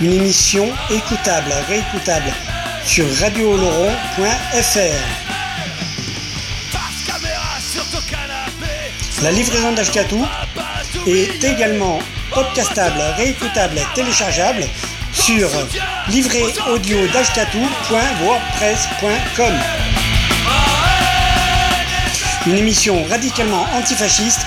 Une émission écoutable, réécoutable sur radiooloron.fr. La livraison d'Ashkatou est également podcastable, réécoutable, téléchargeable sur livréaudio.wordpress.com. Une émission radicalement antifasciste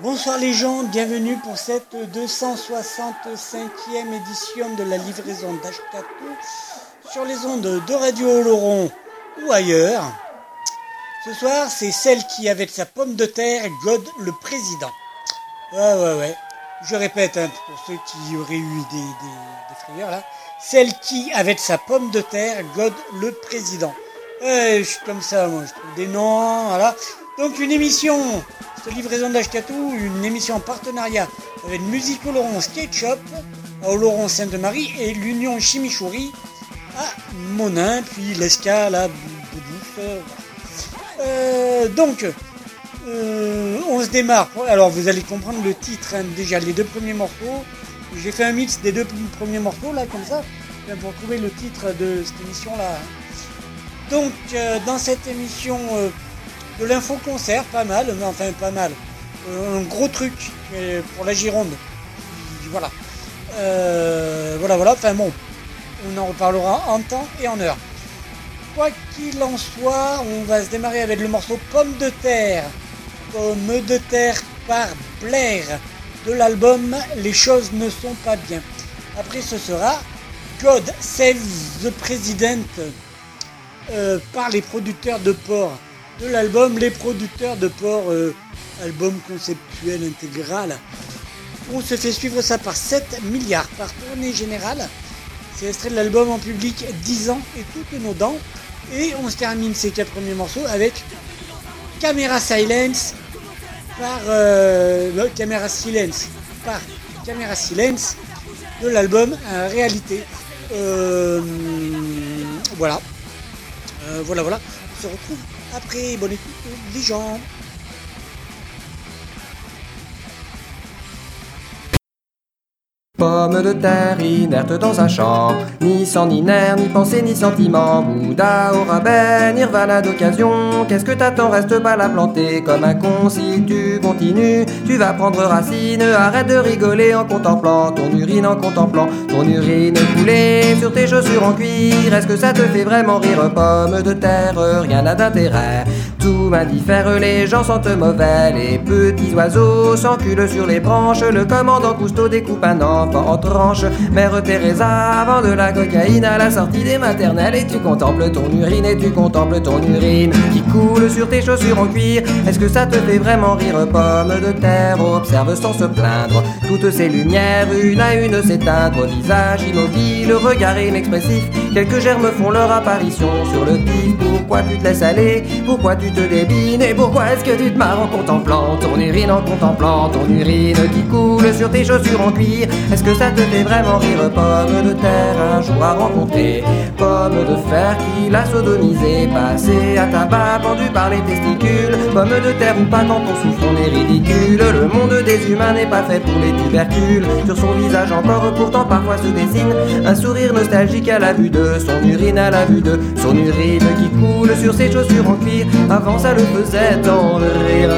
Bonsoir les gens, bienvenue pour cette 265e édition de la livraison d'Ashkatou sur les ondes de Radio Oloron ou ailleurs. Ce soir, c'est celle qui, avec sa pomme de terre, gode le président. Ouais, ouais, ouais. Je répète, hein, pour ceux qui auraient eu des, frayeurs là. Celle qui, avec sa pomme de terre, gode le président. Ouais, je suis comme ça, moi. Je trouve des noms, voilà. Donc, une émission, cette livraison d'Ashkatou, une émission en partenariat avec Musique Oloron Skate Shop, à Oloron Sainte-Marie et l'Union Chimichouri à Monin, puis l'Esca, la Boudouce. Euh, donc, euh, on se démarre. Alors, vous allez comprendre le titre, hein, déjà les deux premiers morceaux. J'ai fait un mix des deux premiers morceaux, là, comme ça, hein, pour trouver le titre de cette émission-là. Donc, euh, dans cette émission, euh, de l'info-concert, pas mal, mais enfin, pas mal. Euh, un gros truc euh, pour la Gironde. Voilà. Euh, voilà, voilà. Enfin, bon, on en reparlera en temps et en heure. Quoi qu'il en soit, on va se démarrer avec le morceau Pomme de terre. Pomme de terre par Blair de l'album Les choses ne sont pas bien. Après, ce sera God Save the President euh, par les producteurs de porc de l'album Les producteurs de porc, euh, album conceptuel intégral. On se fait suivre ça par 7 milliards par tournée générale. C'est extrait de l'album en public 10 ans et toutes nos dents. Et on se termine ces quatre premiers morceaux avec Camera Silence par euh, non, Camera Silence par Camera Silence de l'album euh, Réalité. Euh, voilà. Voilà, voilà. On se retrouve après. Bonne écoute, les gens. Pomme de terre inerte dans un champ, ni sang ni nerf, ni pensée ni sentiment. Bouddha au rabais, nirvana d'occasion. Qu'est-ce que t'attends, reste pas la planter comme un con. Si tu continues, tu vas prendre racine. Arrête de rigoler en contemplant ton urine, en contemplant ton urine couler sur tes chaussures en cuir. Est-ce que ça te fait vraiment rire, pomme de terre Rien n'a d'intérêt. Tout m'indiffère, les gens sentent mauvais, les petits oiseaux s'enculent sur les branches. Le commandant Cousteau découpe un enfant en tranches. Mère Teresa vend de la cocaïne à la sortie des maternelles. Et tu contemples ton urine, et tu contemples ton urine qui coule sur tes chaussures en cuir. Est-ce que ça te fait vraiment rire, pomme de terre? Observe sans se plaindre toutes ces lumières, une à une s'éteindre. Visage immobile, regard inexpressif. Quelques germes font leur apparition sur le pif. Pourquoi tu te laisses aller? Pourquoi tu te débines? Et pourquoi est-ce que tu te marres en contemplant ton urine, en contemplant ton urine qui coule sur tes chaussures en cuir? Est-ce que ça te fait vraiment rire, pomme de terre Un jour à rencontrer, pomme de fer qui l'a sodomisé, passé à tabac, pendu par les testicules. Pomme de terre ou pas quand on souffre, on est ridicule. Le monde des humains n'est pas fait pour les tubercules. Sur son visage encore, pourtant parfois se dessine un sourire nostalgique à la vue de son urine, à la vue de son urine qui coule sur ses chaussures en cuir. Avant ça le faisait tant rire.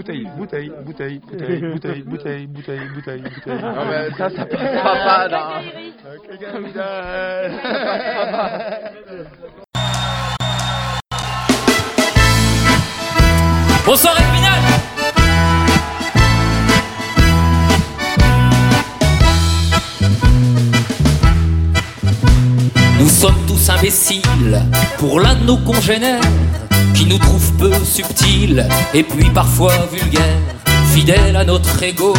bouteille, bouteille, bouteille, bouteille, bouteille, bouteille, bouteille, bouteille, bouteille. Non mais ça, ça passera pas dans... Bonsoir Épinal Nous sommes tous imbéciles pour l'un de nos congénères qui nous trouve peu subtils et puis parfois vulgaires, fidèles à notre ego.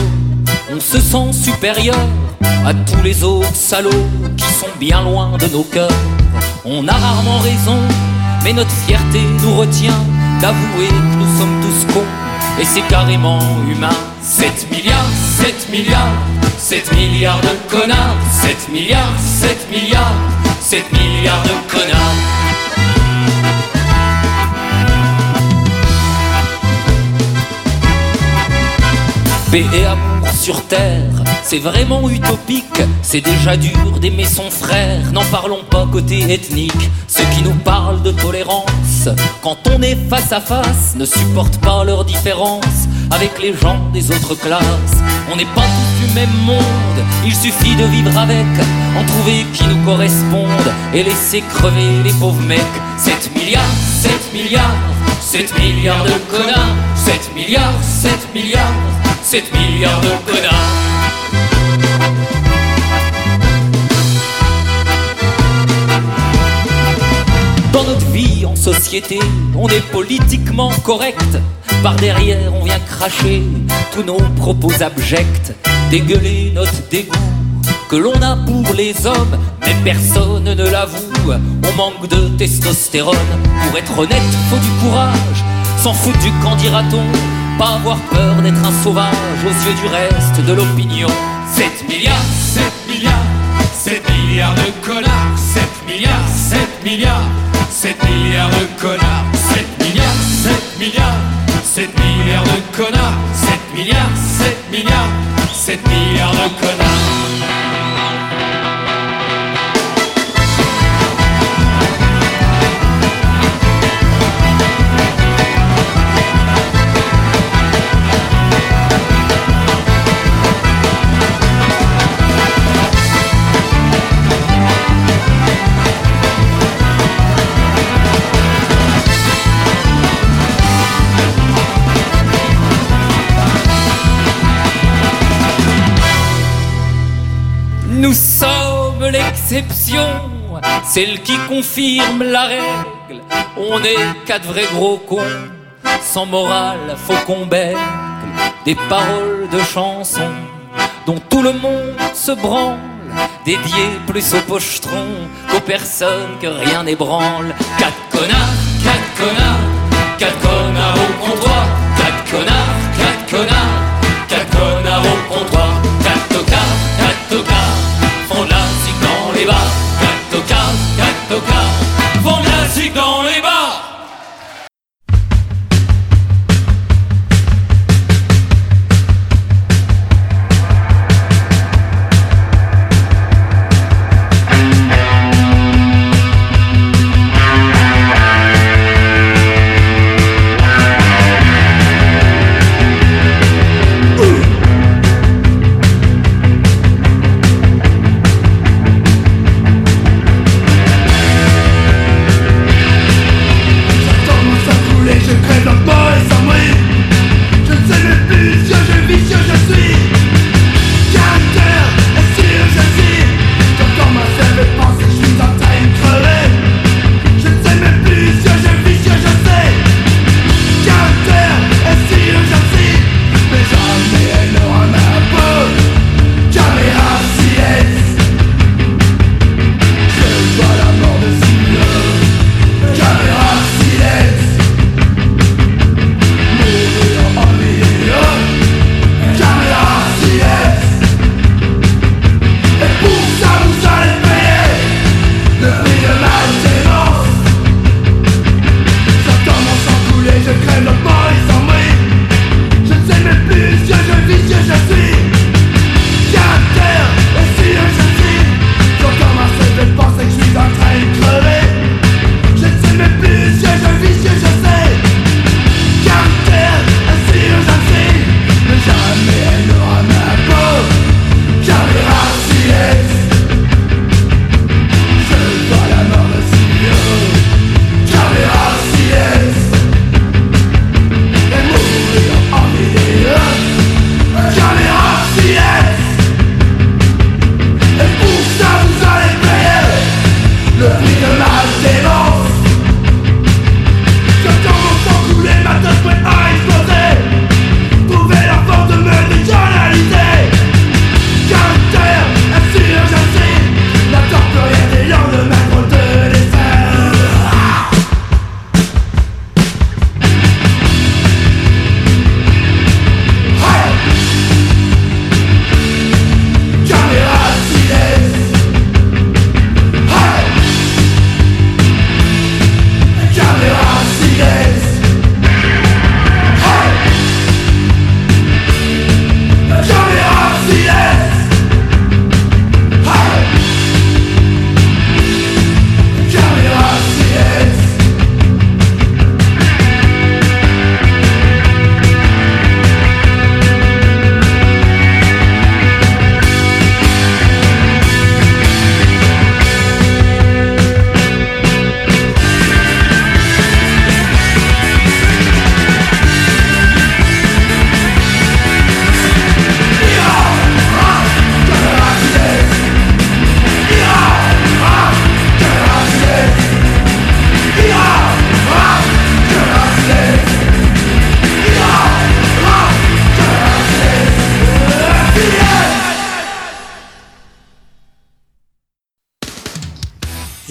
On se sent supérieur à tous les autres salauds qui sont bien loin de nos cœurs. On a rarement raison, mais notre fierté nous retient d'avouer que nous sommes tous cons et c'est carrément humain. 7 milliards, 7 milliards, 7 milliards de connards, 7 milliards, 7 milliards, 7 milliards de connards. Paix et amour sur terre, c'est vraiment utopique, c'est déjà dur d'aimer son frère, n'en parlons pas côté ethnique, ceux qui nous parlent de tolérance, quand on est face à face, ne supportent pas leurs différences avec les gens des autres classes. On n'est pas tous du même monde, il suffit de vivre avec, en trouver qui nous correspondent et laisser crever les pauvres mecs. 7 milliards, 7 milliards, 7 milliards de connards, 7 milliards, 7 milliards, 7 milliards de connards. Dans notre vie en société, on est politiquement correct. Par derrière, on vient cracher tous nos propos abjects, dégueuler notre dégoût que l'on a pour les hommes, mais personne ne l'avoue. On manque de testostérone. Pour être honnête, faut du courage. S'en foutre du qu'en dira-t-on. Pas avoir peur d'être un sauvage aux yeux du reste de l'opinion. 7 milliards, 7 milliards, 7 milliards de connards. 7 milliards, 7 milliards, 7 milliards de connards. 7 milliards, 7 milliards, 7 milliards de connards. 7 milliards, 7 milliards, 7 milliards de connards. Nous sommes l'exception, celle qui confirme la règle. On est quatre vrais gros cons, sans morale, faut qu'on. Des paroles de chansons dont tout le monde se branle, dédiées plus aux pochetrons qu'aux personnes que rien n'ébranle.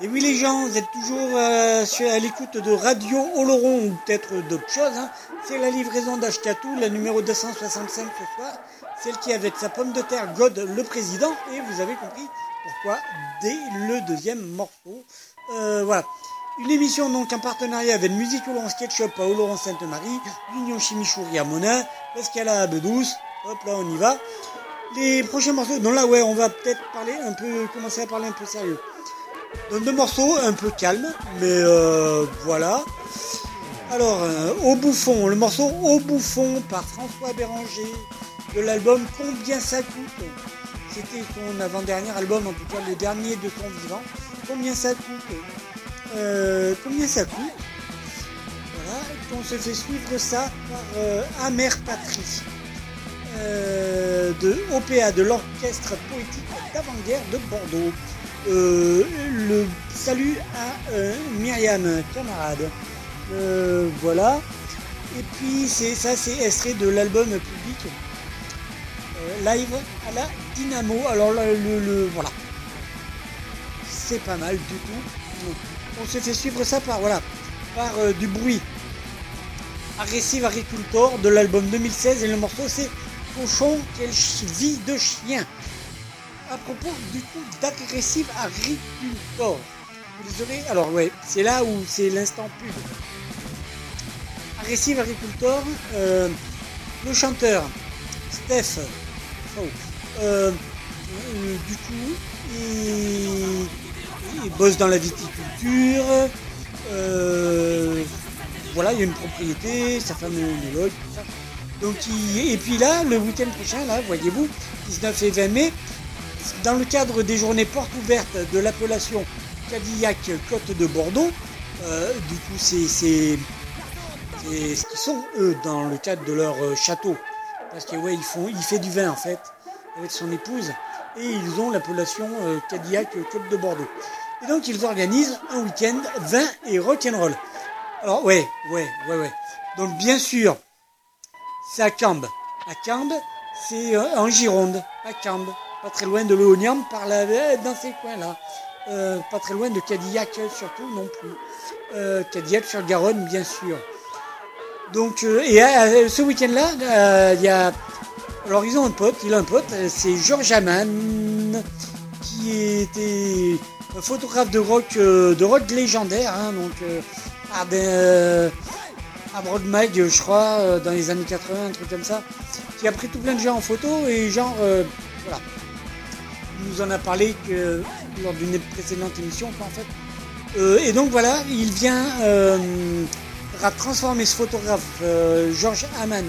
Et oui les gens, vous êtes toujours euh, à l'écoute de Radio Oloron ou peut-être d'autres choses. hein. C'est la livraison d'Ashkatou, la numéro 265 ce soir. Celle qui avec sa pomme de terre God le président. Et vous avez compris pourquoi dès le deuxième morceau. Euh, voilà. Une émission donc en partenariat avec Musique Oloron Sketchup à Oloron Sainte-Marie, l'Union Chimichouri à Monin, l'Escala à Bedouce. Hop là on y va. Les prochains morceaux, non là ouais on va peut-être parler un peu, commencer à parler un peu sérieux. Donc deux morceaux un peu calmes, mais euh, voilà. Alors, euh, Au Bouffon, le morceau Au Bouffon par François Béranger de l'album Combien ça coûte? C'était son avant-dernier album, en tout cas le dernier de son vivant. Combien ça coûte? Euh, Combien ça coûte? Voilà, on se fait suivre ça par Amère Patrie de OPA, de l'Orchestre Poétique d'Avant-Guerre de Bordeaux. Euh, le salut à euh, Myriam, camarade. Euh, voilà. Et puis c'est ça, c'est extrait de l'album public live à la Dynamo. Alors le, le- voilà, c'est pas mal du tout. On se fait suivre ça par voilà, par du bruit. Agressive Agricultor de l'album 2016 et le morceau c'est Cochon quelle vie de chien à propos du coup d'agressive les aurez. Alors ouais, c'est là où c'est l'instant pub. Agressive agricultor, euh, le chanteur Steph, euh, euh, du coup, il, bosse dans la viticulture. euh, voilà, il y a une propriété, sa femme est œnologue, tout ça. Donc, il- et puis là, le week-end prochain, là, voyez-vous, 19 et 20 mai, dans le cadre des journées portes ouvertes de l'appellation Cadillac Côte de Bordeaux, euh, du coup c'est ce qu'ils sont eux dans le cadre de leur euh, château. Parce que ouais, ils font, il fait du vin en fait avec son épouse et ils ont l'appellation euh, Cadillac Côte de Bordeaux. Et donc ils organisent un week-end vin et rock'n'roll. Alors ouais, ouais, ouais, ouais. Donc bien sûr, c'est à Cambes. À Cambes, c'est en Gironde, à Cambes, pas très loin de l'Oignan, par là, dans ces coins-là. Euh, pas très loin de Cadillac surtout non plus. Euh, Cadillac sur Garonne, bien sûr. Donc, euh, et ce week-end-là, il y a. Alors, ils ont un pote, il a un pote, c'est Georges Amann, qui était un photographe de rock, de rock légendaire, hein, donc à, ben, à Broadmag, je crois, dans les années 80, un truc comme ça, qui a pris tout plein de gens en photo et genre, voilà. Nous en a parlé que, lors d'une précédente émission, en fait. Euh, et donc voilà, il vient euh, transformer ce photographe, euh, Georges Hamann,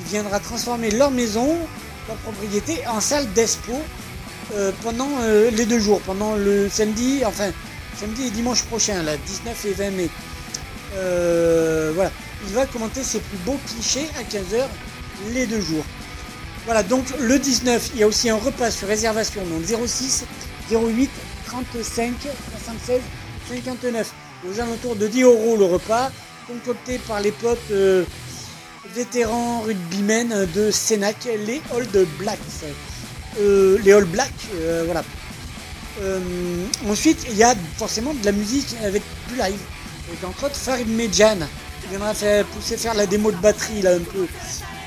il viendra transformer leur maison, leur propriété, en salle d'expo pendant les deux jours, pendant le samedi, enfin samedi et dimanche prochain, là, 19 et 20 mai. Voilà, il va commenter ses plus beaux clichés à 15h les deux jours. Voilà, donc le 19, il y a aussi un repas sur réservation, donc 06 08 35 76 59. Aux alentours de 10 euros le repas, concocté par les potes euh, vétérans rugbymen de Sénac, les Old Blacks. Euh, les All Blacks, euh, voilà. Ensuite, il y a forcément de la musique avec du live. Autres Farid Medjan. Il viendra faire, pousser faire la démo de batterie là un peu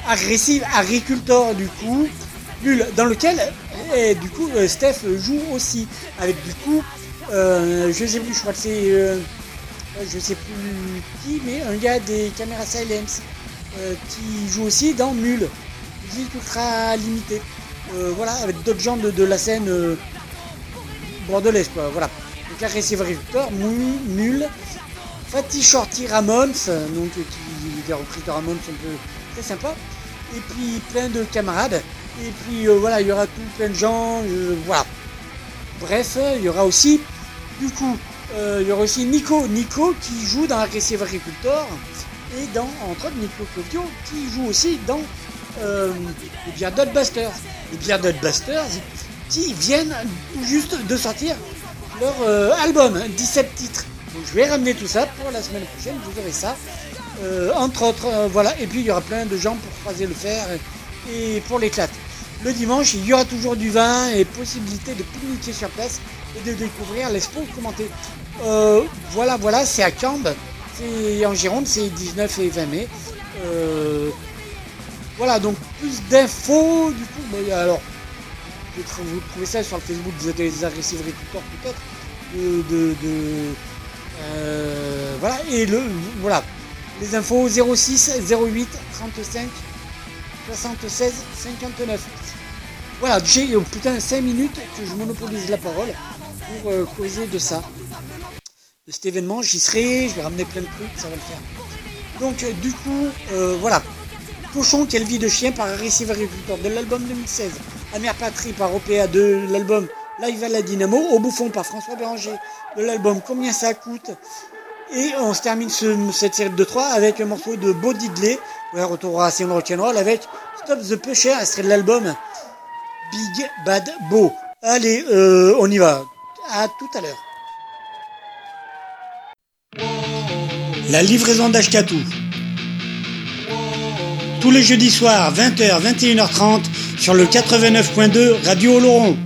agressive, agriculteur du coup, dans lequel du coup euh, Steph joue aussi. Avec du coup, euh, je sais plus, je crois que c'est euh, je sais plus qui, mais un gars des caméras silence qui joue aussi dans Mule, musique ultra limitée. Voilà, avec d'autres gens de, de la scène bordelaise, quoi. Voilà. Donc agressif agriculteur, Mule, Fatih Shorty Ramones, donc qui des reprises de Ramones un peu sympa, et puis plein de camarades. Et puis euh, voilà, il y aura tout plein de gens. voilà. Bref, il y aura aussi, du coup, euh, il y aura aussi Nico. Nico qui joue dans Aggressive Agricultor. Et dans, entre autres, Nico Tokyo qui joue aussi dans euh, les bières Dotbusters. Les bières Dotbusters qui viennent juste de sortir leur euh, album, 17 titres. Donc je vais ramener tout ça pour la semaine prochaine, vous verrez ça. Euh, entre autres, euh, voilà. Et puis il y aura plein de gens pour croiser le fer et, pour l'éclate. Le dimanche, il y aura toujours du vin et possibilité de pique-niquer sur place et de découvrir l'expo commentée. Euh, voilà, voilà, c'est à Cambes. C'est en Gironde, c'est 19 et 20 mai. Euh, voilà, donc plus d'infos, du coup, bah, alors, vous trou- vous trouvez ça sur le Facebook des agressifs agriculteurs peut-être, de, voilà, et le, voilà, les infos 06 08 35 76 59. Voilà, j'ai oh, putain 5 minutes que je monopolise la parole pour euh, causer de ça. De cet événement, j'y serai, je vais ramener plein de trucs, ça va le faire. Donc euh, du coup, euh, voilà. Cochon, quelle vie de chien par Agressive Agriculteur de l'album 2016. Amère Patrie par OPA de l'album Live à la Dynamo. Au bouffon par François Béranger de l'album Combien ça coûte? Et on se termine ce- cette série de 3 avec un morceau de Bo Diddley, ouais, retour à Simon Rock'n'Roll avec Stop the Pusher, extrait de l'album Big Bad Bo. Allez, euh, on y va. À tout à l'heure. La livraison d'Ashkatu. Tous les jeudis soirs, 20h, 21h30, sur le 89.2 Radio Oloron.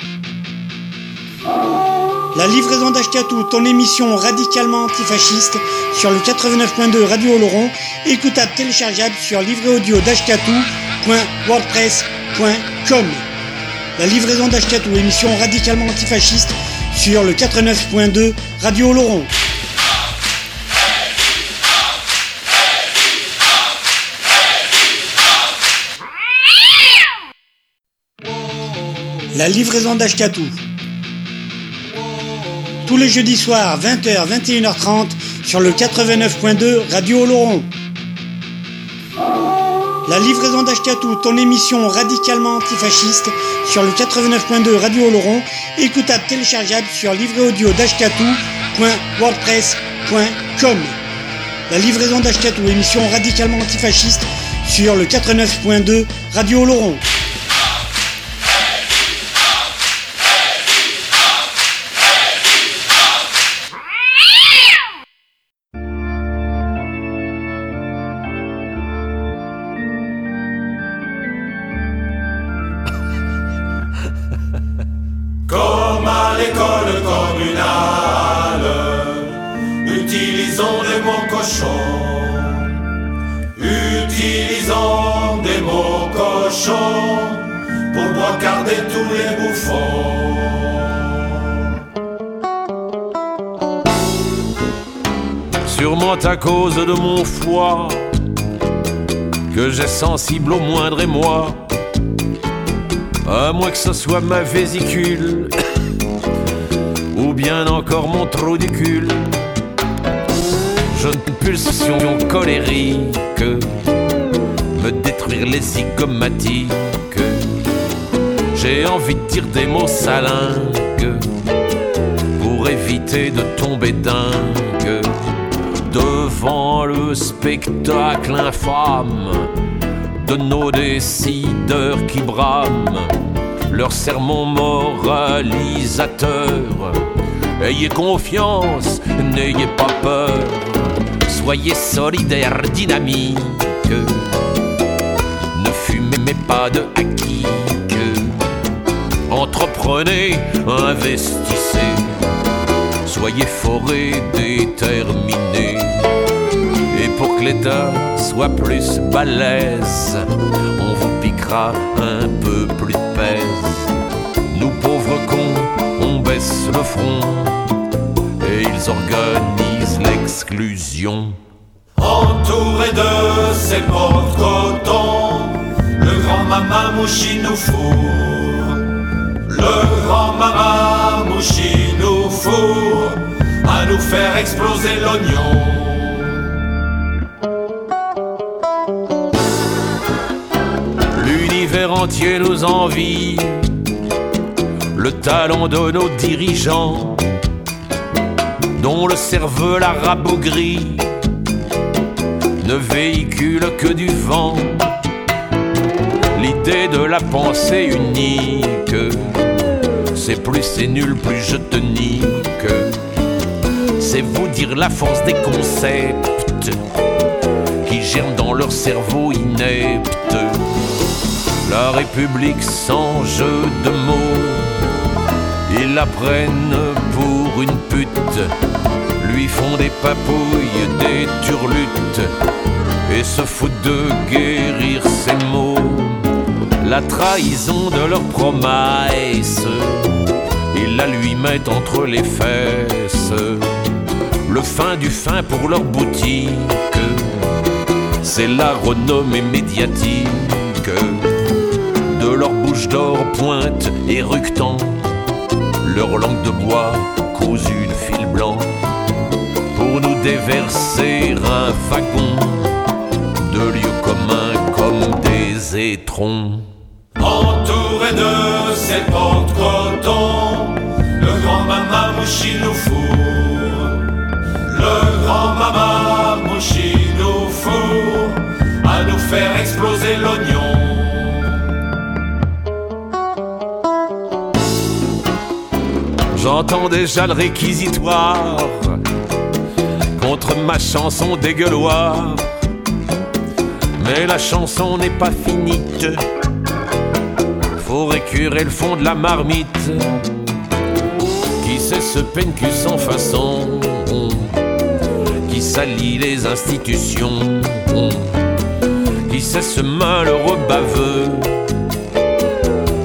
La livraison d'Ashkatu, ton émission radicalement antifasciste, sur le 89.2 Radio Oloron, écoutable téléchargeable sur livréaudio d'Ashkatu.wordpress.com. La livraison d'Ashkatu, émission radicalement antifasciste, sur le 89.2 Radio Oloron. La livraison d'Ashkatu. Tous les jeudis soirs, 20h, 21h30, sur le 89.2 Radio Oloron. La livraison d'Ashkatu, ton émission radicalement antifasciste, sur le 89.2 Radio Oloron, écoutable téléchargeable sur livréaudio. La livraison d'Ashkatu, émission radicalement antifasciste, sur le 89.2 Radio Oloron. Sensible au moindre émoi. À moins que ce soit ma vésicule, ou bien encore mon trou du cul. J'ai une pulsion colérique, me détruire les zygomatiques. J'ai envie de dire des mots salingues, pour éviter de tomber dingue devant le spectacle infâme de nos décideurs qui brament leur sermon moralisateur. Ayez confiance, n'ayez pas peur, soyez solidaires, dynamiques. Ne fumez pas de acquis, entreprenez, investissez soyez forés déterminés. Pour que l'État soit plus balèze, on vous piquera un peu plus de pèse. Nous pauvres cons, on baisse le front et ils organisent l'exclusion. Entouré de ses de coton, le grand mamamouchi nous fourre. Le grand mamamouchi nous fourre à nous faire exploser l'oignon. Entier nous. Le talent de nos dirigeants, dont le cerveau la rabougrie, ne véhicule que du vent. L'idée de la pensée unique, c'est plus c'est nul, plus je te nique. C'est vous dire la force des concepts qui germent dans leur cerveau inepte. La République sans jeu de mots, ils la prennent pour une pute, lui font des papouilles, des turlutes, et se foutent de guérir ses mots. La trahison de leurs promesses, ils la lui mettent entre les fesses. Le fin du fin pour leur boutique, c'est la renommée médiatique bouche d'or pointe éructant, leur langue de bois cousue de fil blanc, pour nous déverser un wagon de lieux communs comme des étrons. Entouré de ses porte-coton, J'entends déjà le réquisitoire contre ma chanson dégueuloire. Mais la chanson n'est pas finite. Faut récurer le fond de la marmite. Qui sait se peine cul sans façon? Qui salit les institutions? Qui sait ce malheureux baveux?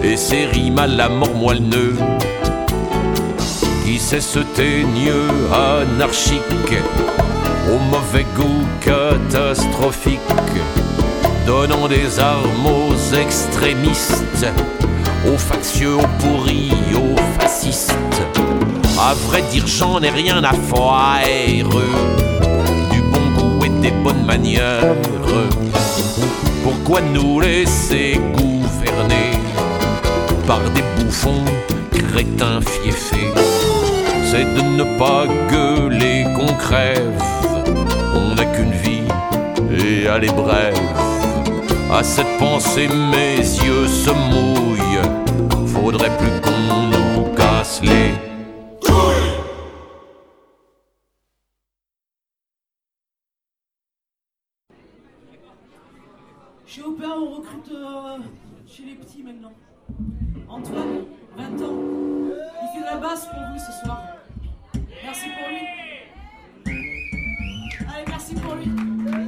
Et ses rimes à la mort moelleux sait ce teigneux anarchique au mauvais goût catastrophique, donnant des armes aux extrémistes, aux factieux, aux pourris, aux fascistes. À vrai dire, j'en ai rien à faire du bon goût et des bonnes manières. Pourquoi nous laisser gouverner par des bouffons crétins fiefés c'est de ne pas gueuler qu'on crève. On n'a qu'une vie et elle est brève. À cette pensée, mes yeux se mouillent. Faudrait plus qu'on nous casse les Chez Opéra, on recrute euh, chez les petits maintenant. Antoine, 20 ans. Il fait de la basse pour vous ce soir. Merci pour lui. Allez, merci pour lui.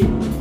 Patrie.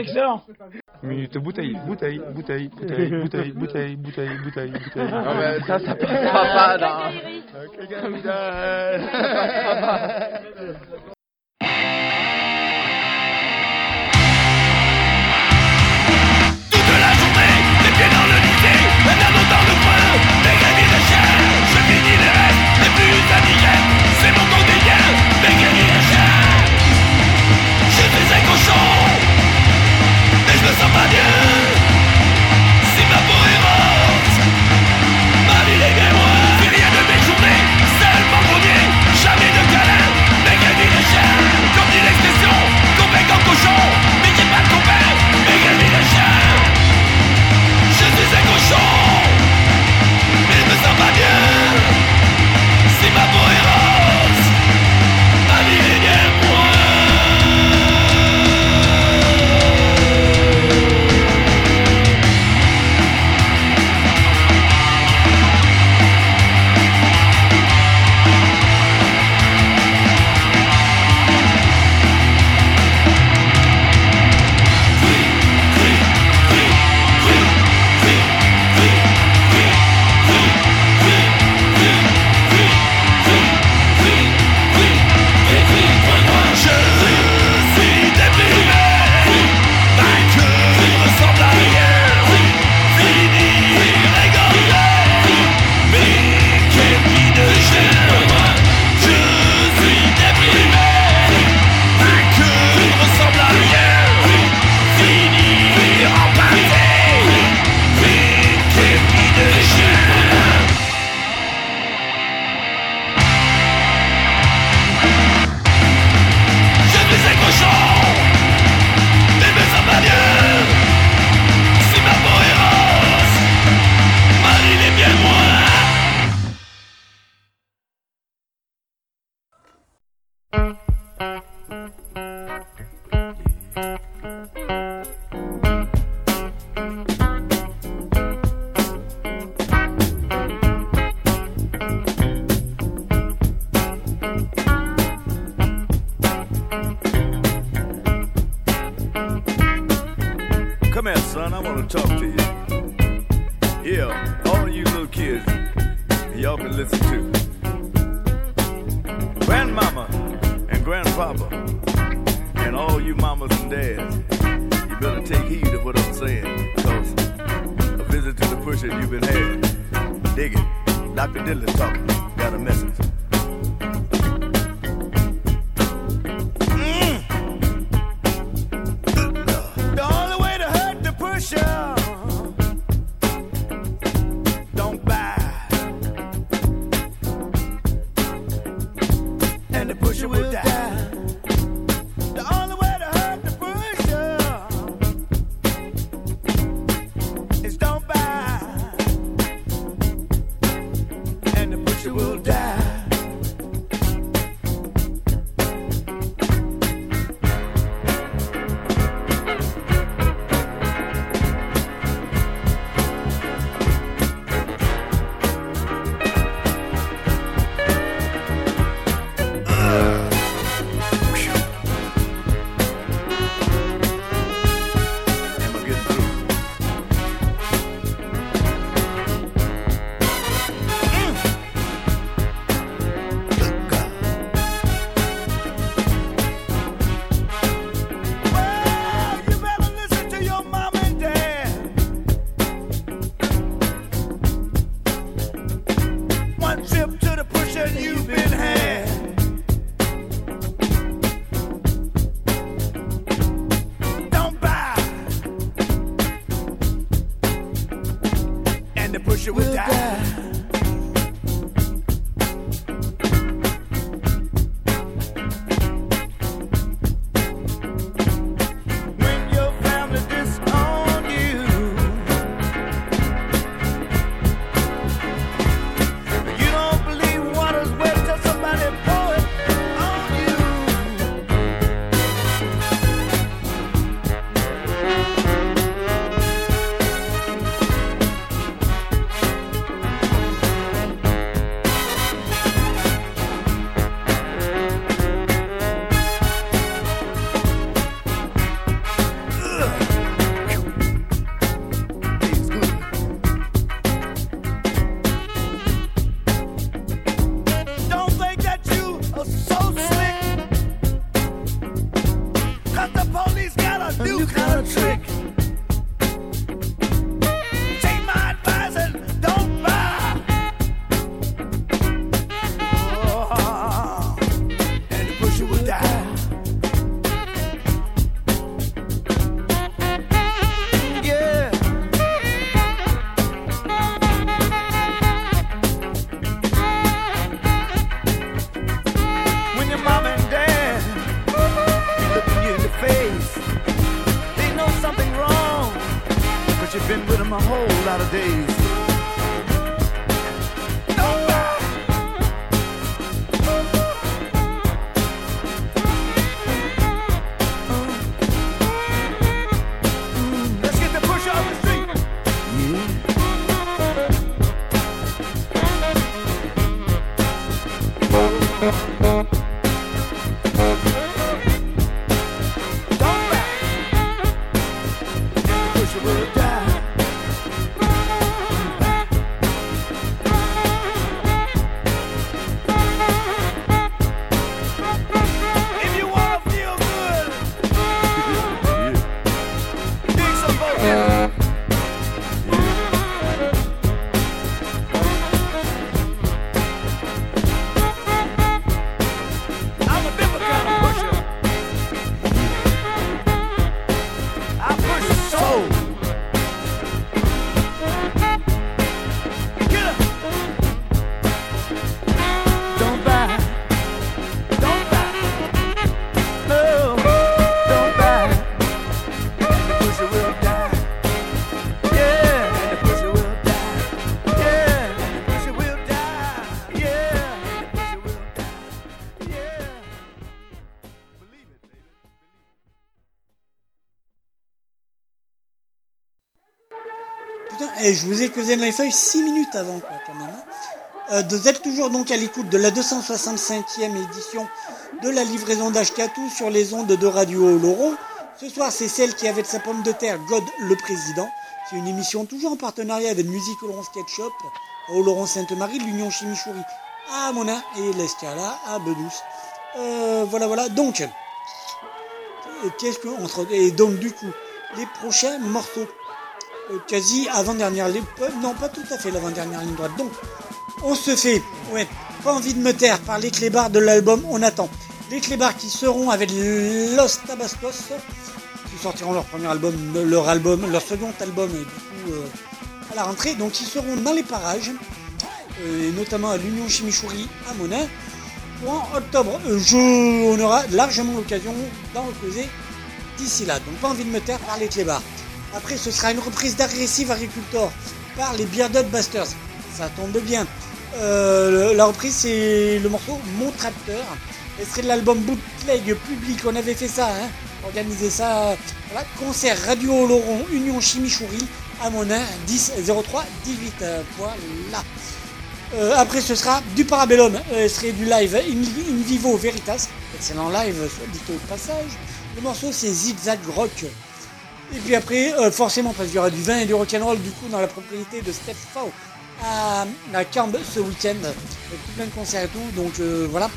Excellent. Minute bouteille, bouteille, bouteille, bouteille, bouteille, bouteille, bouteille, bouteille, bouteille. Non, mais ça, ça passera pas. Hein. et je vous ai causé dans les feuilles 6 minutes avant, quoi, quand même. hein. Euh, vous êtes toujours donc à l'écoute de la 265e édition de la livraison d'Ashkatou sur les ondes de Radio Laurent. Ce soir, c'est celle qui avait de sa pomme de terre, God le Président. C'est une émission toujours en partenariat avec Musique Laurent Sketch Shop, au Laurent Sainte-Marie, l'Union Chimichouri à Mona et l'Escala à Bedouce. Euh, voilà, voilà. Donc, euh, qu'est-ce que entre et donc du coup, les prochains morceaux quasi avant-dernière ligne. euh, Non, pas tout à fait l'avant-dernière ligne droite. Donc, on se fait, ouais, pas envie de me taire par les clébards de l'album, on attend. Les clébards qui seront avec Los Tabascos, qui sortiront leur premier album, leur album, leur second album, euh, du coup, euh, à la rentrée. Donc, ils seront dans les parages, euh, et notamment à l'Union Chimichouri à Monin. En octobre, Euh, on aura largement l'occasion d'en reposer d'ici là. Donc, pas envie de me taire par les clébards. Après, ce sera une reprise d'Aggressive Agricultor par les Bearded Busters. Ça tombe bien. Euh, la reprise, c'est le morceau Mon Tracteur. Et serait de l'album Bootleg Public. On avait fait ça, hein. Organisé ça. Voilà. Concert Radio Laurent Union Chimichouri à Monin 10 03 18. Euh, voilà. Euh, après, ce sera du Parabellum. Euh, ce serait du live in, in vivo Veritas. Excellent live, soit dit au passage. Le morceau, c'est Zigzag Rock. Et puis après, euh, forcément, parce qu'il y aura du vin et du rock'n'roll du coup dans la propriété de Steph Fau à, à ce week-end. Avec tout plein de concerts et tout, donc euh, voilà.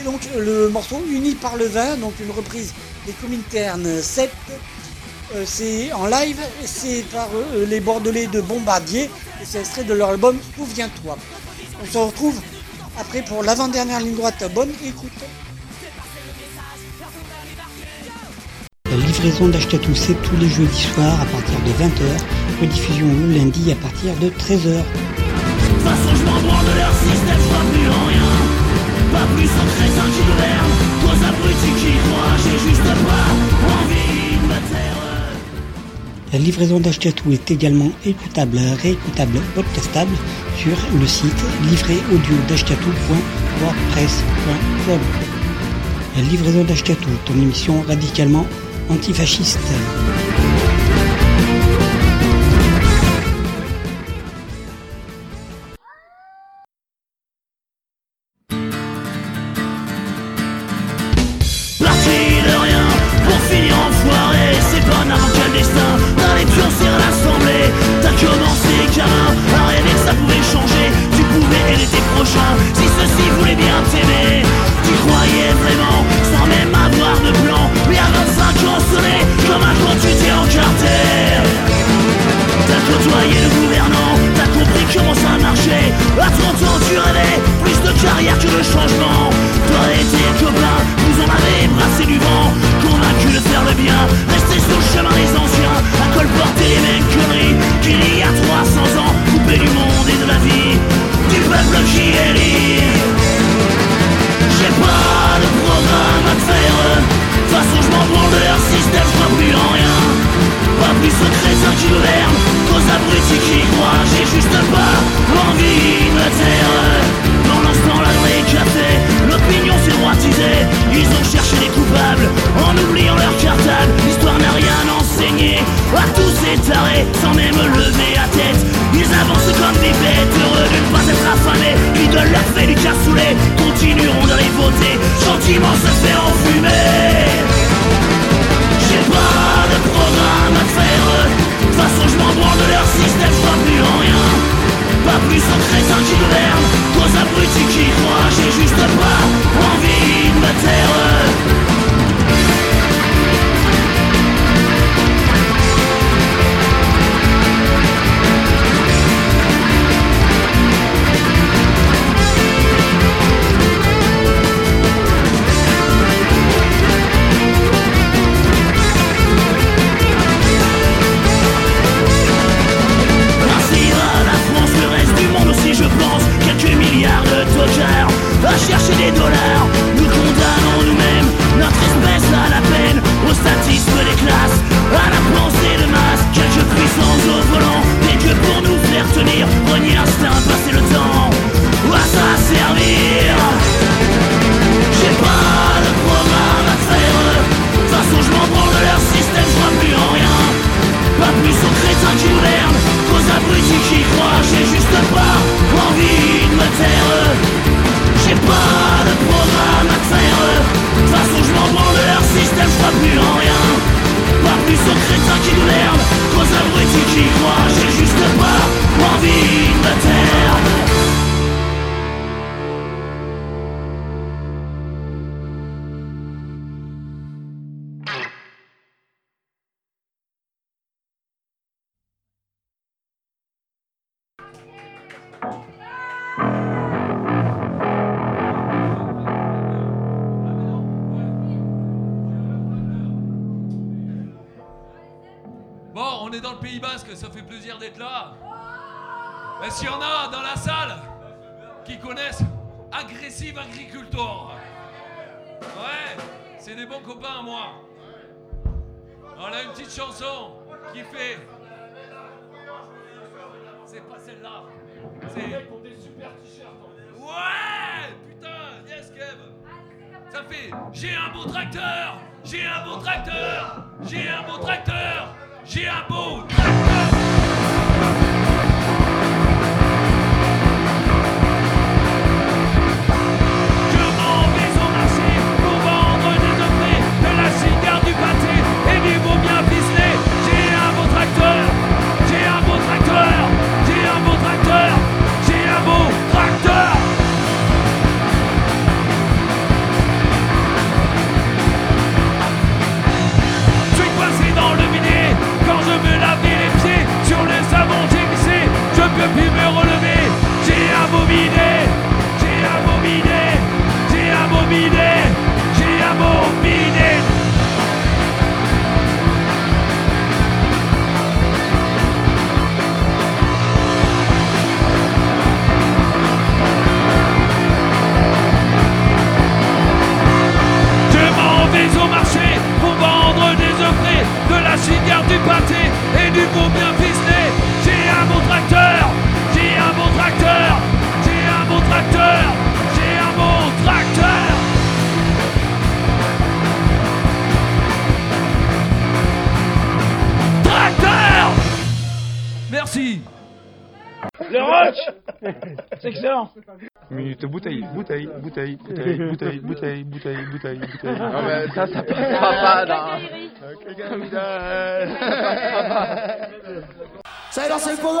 Et donc le morceau uni par le vin, donc une reprise des Comintern 7. Euh, c'est en live, c'est par euh, les Bordelais de Bombardier et c'est extrait de leur album Souviens-toi. On se retrouve après pour l'avant-dernière ligne droite. Bonne écoute. La livraison d'Ashkatou, c'est tous les jeudis soirs à partir de 20h, rediffusion le lundi à partir de 13h. De toute façon, je m'en branle de leur système, je crois plus en rien. Pas plus en crétin qui gouverne, qu'aux abrutis qui croient, j'ai juste pas envie de me taire. La livraison d'Ashkatou est également écoutable, réécoutable, podcastable sur le site livréaudio.wordpress.com. La livraison d'Ashkatou, ton émission radicalement antifasciste. commence à marcher. À 30 ans tu rêvais Plus de carrière que de changement. Toi et tes copains Vous en avez brassé du vent. Convaincu de faire le bien Rester sur le chemin des anciens. À colporter les mêmes conneries Qu'il y a 300 ans. Coupé du monde et de la vie Du peuple qui est J'ai pas de programme à te faire. De toute façon je m'en de leur système Je crois plus en rien plus ce trésor d'une verme qu'aux abrutis qui croient. J'ai juste pas envie de taire. Pendant ce temps-là, dans les cafés, l'opinion s'est droitisée. Ils ont cherché les coupables en oubliant leur cartable. L'histoire n'a rien enseigné à tous ces tarés sans même lever la tête. Ils avancent comme des bêtes, heureux de ne pas être affamés. Ils de leur fait du cassoulet continueront d'aller voter, gentiment se faire enfumer. J'ai pas de programme. De toute façon je m'en branle de leur système, je vois plus en rien. Pas plus en crétin qui gouverne Qu'aux abrutis qui croient. J'ai juste pas envie de me taire. Celle-là. C'est. des super t-shirts. Ouais, putain, yes Kev. Ça fait. J'ai un beau tracteur. J'ai un beau tracteur. J'ai un beau tracteur. J'ai un beau il me relevé. J'ai abominé, j'ai abominé, j'ai abominé, j'ai abominé. Je m'en vais au marché pour vendre des œufs de la cigarette, du pâté et du bon bien ficelé. J'ai un bon tracteur j'ai un beau tracteur, j'ai un beau tracteur, j'ai un beau tracteur. Tracteur. Merci. Le rock C'est excellent. Minute bouteille, bouteille, bouteille, bouteille, bouteille, bouteille, bouteille, bouteille, bouteille. Non, mais ça, ça passera pas dans. Ça a lancé le pogo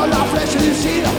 Olha a flecha de Cira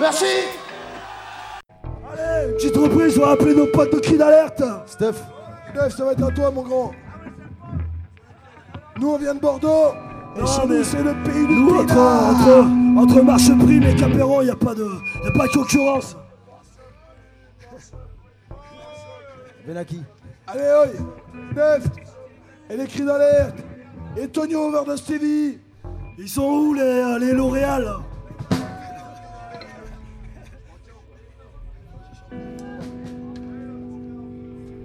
Merci. Allez, petite reprise, on va appeler nos potes de cri d'alerte. Steph. Steph, ça va être à toi, mon grand. Nous, on vient de Bordeaux. Et chez nous, c'est le pays du nous, entre, entre, entre Marche Prime et Capéron, il n'y a, pas de- y a pas de concurrence. Benaki. Allez, Steph Et les cris d'alerte Et Tony Over de Stevie. Ils sont où les, les L'Oréal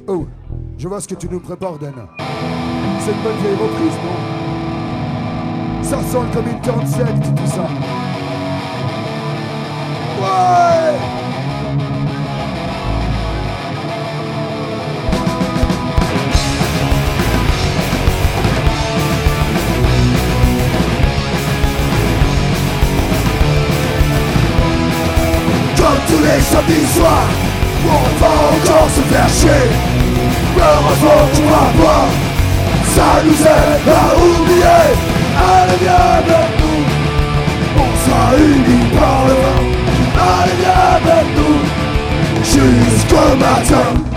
Oh, je vois ce que tu nous prépares, Dan. C'est une bonne vieille reprise, non? Ça ressemble comme une corne secte, tout ça? Ouais les samedis soirs, on va encore se faire chier. Heureusement qu'on va boire, ça nous aide à oublier. Allez viens avec nous, on sera unis par le vin. Allez viens avec nous, jusqu'au matin.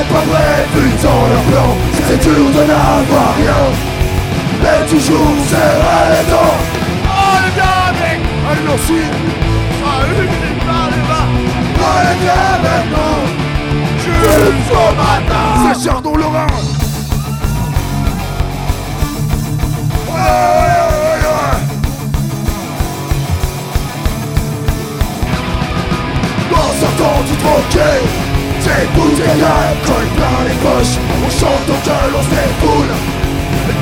N'est pas prévu dans leur plan. C'est dur de n'avoir rien, mais toujours serrer les dents. Allez viens avec, allez merci, allez par les bas. Allez viens avec nous, jusqu'au matin. C'est Chardon Lorrain Ouais, ouais, ouais, ouais. En sortant du troquet Des bouteilles d'alcool plein les poches On chante que l'on se défoule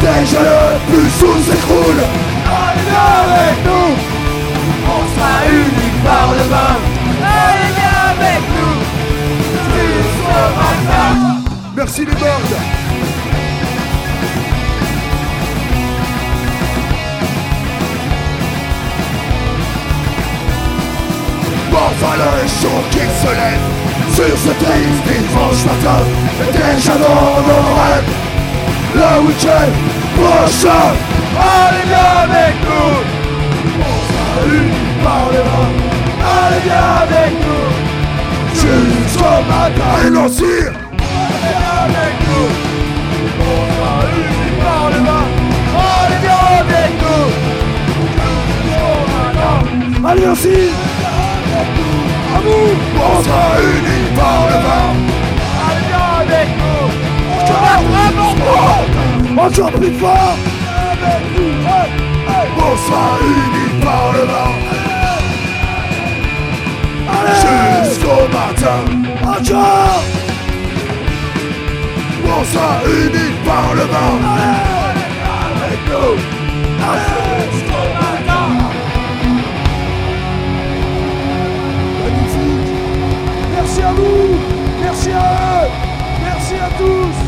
Déjà le plus sous s'écroule. Allez avec nous On sera unis par le vin. Allez avec nous Jusqu'au matin. Merci les bords Enfin le jour qui se lève Sur ce triste dimanche matin Et déjà dans nos rêves Le week-end prochain. Allez viens avec nous. On sera unis par les Allez viens avec nous. Jusqu'au matin. Allez Nancy Allez viens avec nous. On sera unis par les Allez viens avec nous. Jusqu'au matin. Allez vous. On Encore plus fort Avec nous hey, hey. On sera unis par le vin Jusqu'au matin. Encore On sera unis par le vin Avec nous Jusqu'au matin. Merci à vous. Merci à eux. Merci à tous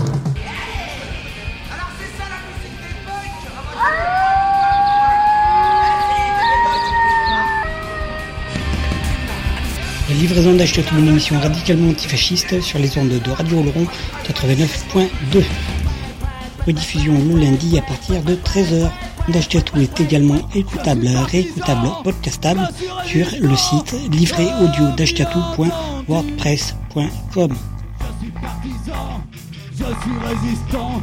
livraison d'Achetatou, une émission radicalement antifasciste sur les ondes de Radio Oloron 89.2. Rediffusion le lundi à partir de 13h. Dashkatou est également écoutable, réécoutable, podcastable sur le site livréaudio.dashkatou.wordpress.com. Je suis résistant.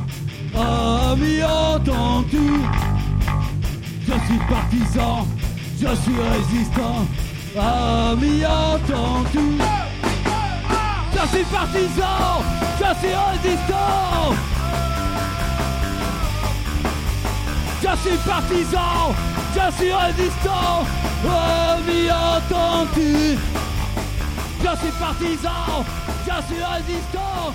Je suis partisan, je suis résistant, ami entendu. Je suis partisan, je suis résistant. Je suis partisan, je suis résistant, ami entendu. Je suis partisan, je suis résistant,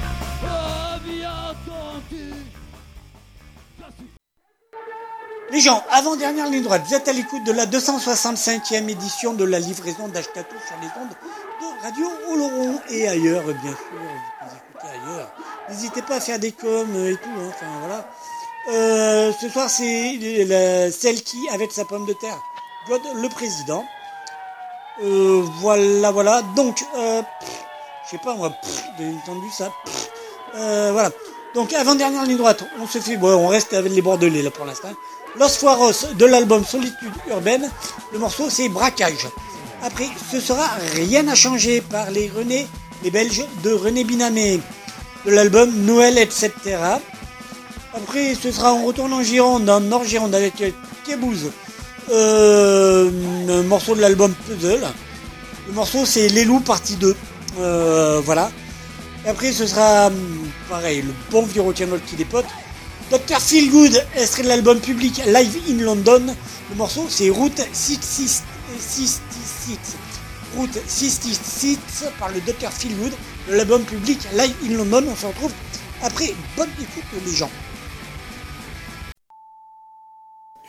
Les gens, avant-dernière ligne droite, vous êtes à l'écoute de la 265e édition de la livraison d'Ashkatou sur les ondes de Radio Oloron et ailleurs, bien sûr, vous pouvez écouter ailleurs. N'hésitez pas à faire des coms et tout, hein, enfin voilà. Euh, ce soir, c'est celle qui, avec sa pomme de terre, God le président. Euh, voilà, voilà. Donc, euh, je sais pas moi, avez entendu ça. Euh, Voilà. Donc, avant-dernière ligne droite, on se fait, bon, on reste avec les Bordelais là pour l'instant. Los Fueros de l'album Solitude urbaine. Le morceau, c'est Braquage. Après, ce sera Rien à changer par les René, les Belges de René Binamé. De l'album Noël, etc. Après, ce sera, on retourne en Gironde, en Nord-Gironde avec Kebouze. Euh, un morceau de l'album Puzzle. Le morceau, c'est Les Loups, partie 2. Euh, voilà. Après, ce sera, hum, pareil, le bon vieux rock'n'roll qui dépote. Dr. Feelgood, extrait de l'album public Live in London. Le morceau, c'est Route 66, 66. Route 66 par le Dr. Feelgood de l'album public Live in London. On se retrouve après. Bonne écoute, les gens.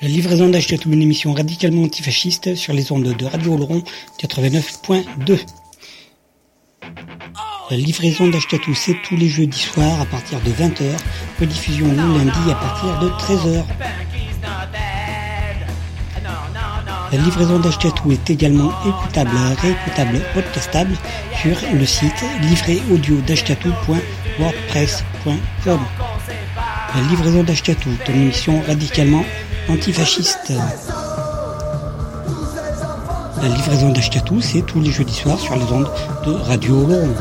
La livraison d'Ashkatou, une émission radicalement antifasciste sur les ondes de Radio Oloron 89.2. La livraison d'Ashkatou, c'est tous les jeudis soirs à partir de 20h, rediffusion le lundi à partir de 13h. La livraison d'Ashkatou est également écoutable, réécoutable, podcastable sur le site livréaudio.dashkatou.wordpress.com. La livraison d'Ashkatou est une émission radicalement antifasciste. La livraison d'Ashkatou, c'est tous les jeudis soirs sur les ondes de Radio Oloron.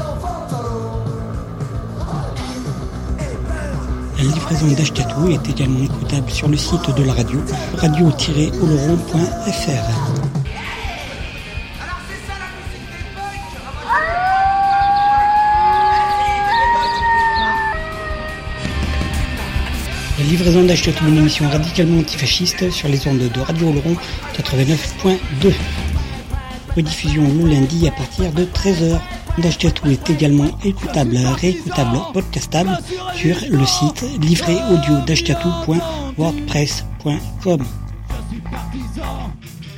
La livraison d'Ashkatou est également écoutable sur le site de la radio, radio-oloron.fr. La livraison d'Ashkatou, une émission radicalement antifasciste sur les ondes de Radio Oloron 89.2. Rediffusion le lundi à partir de 13h. Dashkatou est également écoutable, réécoutable, podcastable sur le site livréaudio.dashkatou.wordpress.com.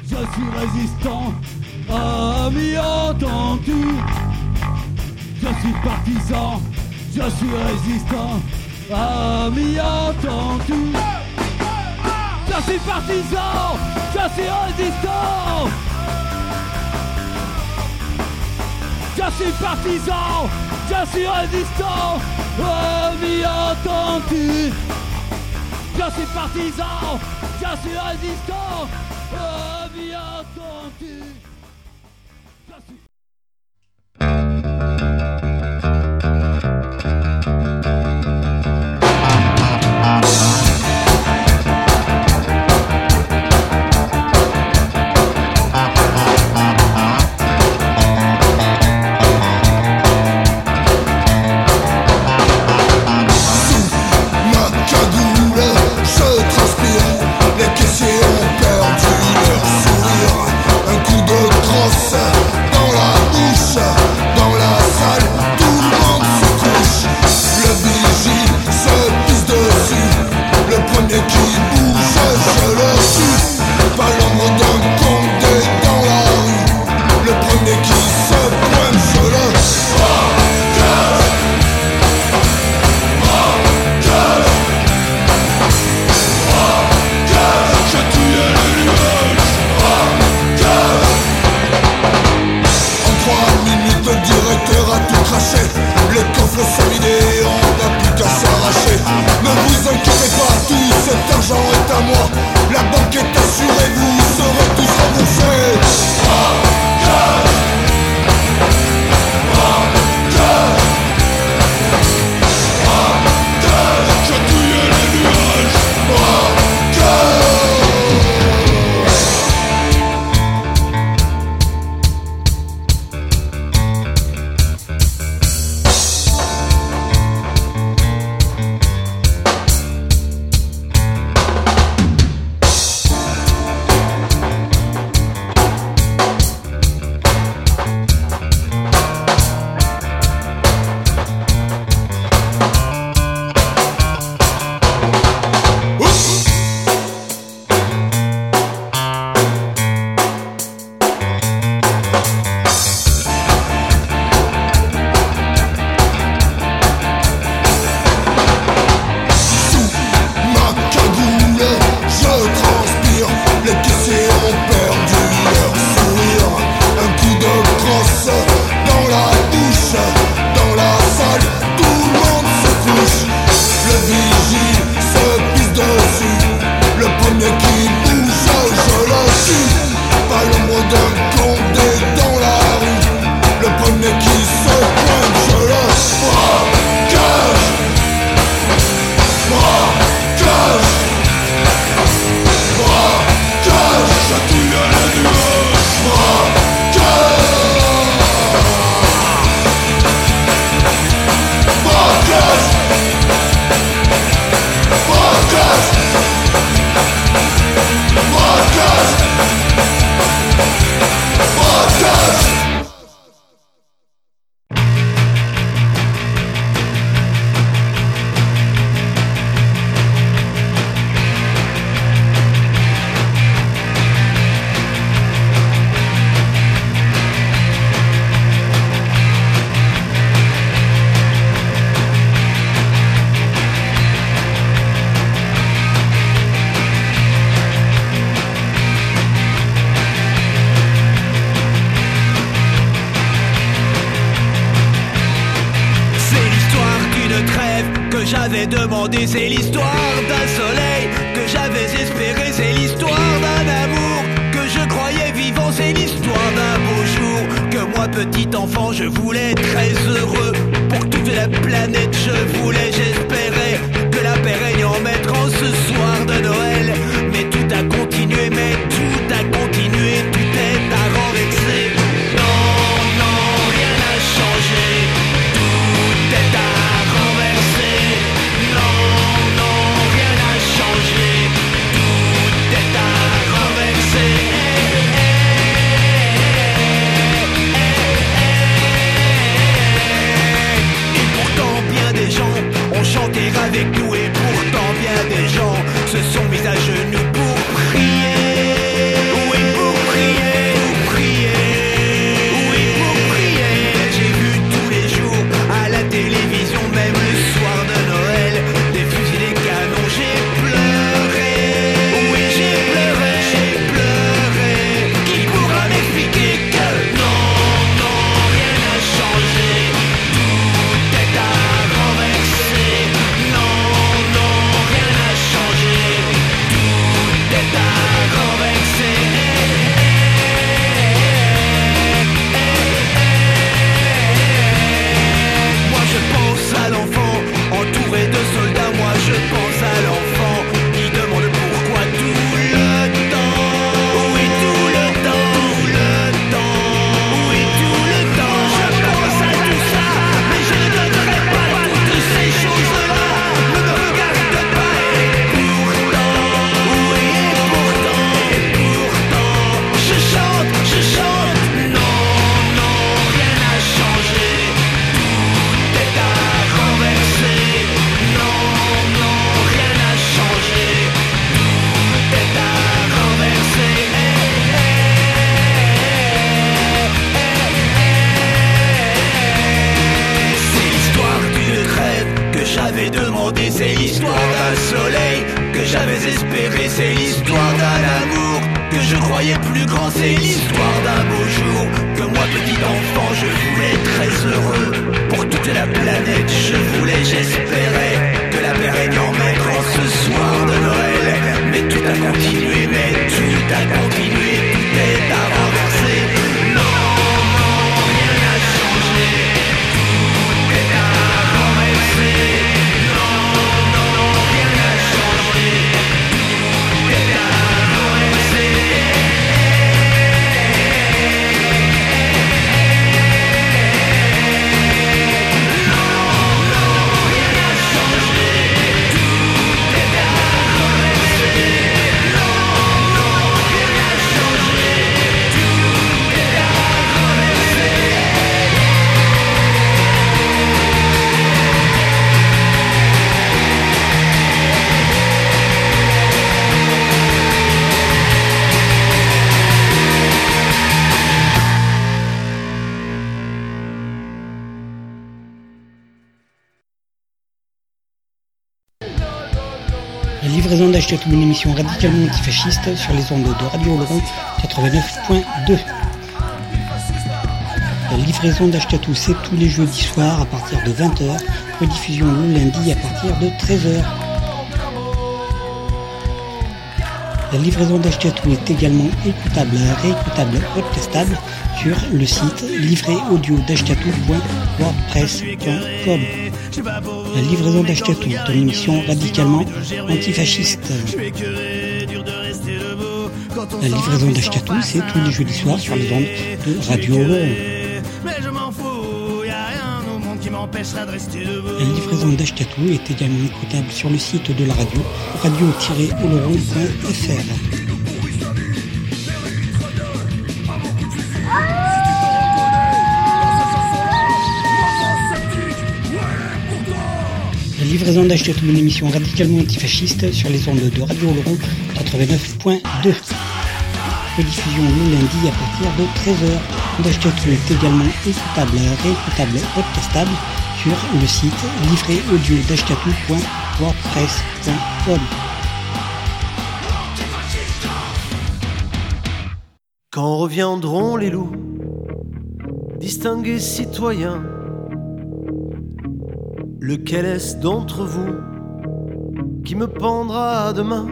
Je suis résistant, ami entendu. Je suis partisan, je suis résistant, ami entendu. Je suis partisan, je suis résistant. Je suis partisan, je suis résistant, ami entendu. Je suis partisan, je suis résistant. Je suis- La livraison d'Hachette, une émission radicalement antifasciste sur les ondes de Radio Laurent 89.2. La livraison d'Achetatou, c'est tous les jeudis soirs à partir de 20h, rediffusion le lundi à partir de 13h. La livraison d'Achetatou est également écoutable, réécoutable, podcastable sur le site livréaudio.wordpress.com. La livraison d'Ashkatou est une émission radicalement antifasciste. La livraison d'Ashkatou, c'est tous les jeudis soirs sur les ondes de Radio la livraison d'Ashkatou est également écoutable sur le site de la radio, radio-oloron.fr. Livraison d'Achiote, une émission radicalement antifasciste sur les ondes de Radio Laurent 89.2. Rediffusion le lundi à partir de 13h. D'Achiote est également écoutable, réécoutable, podcastable sur le site livréaudio.wordpress.com. Quand reviendront les loups, distingués citoyens, Lequel est-ce d'entre vous qui me pendra demain?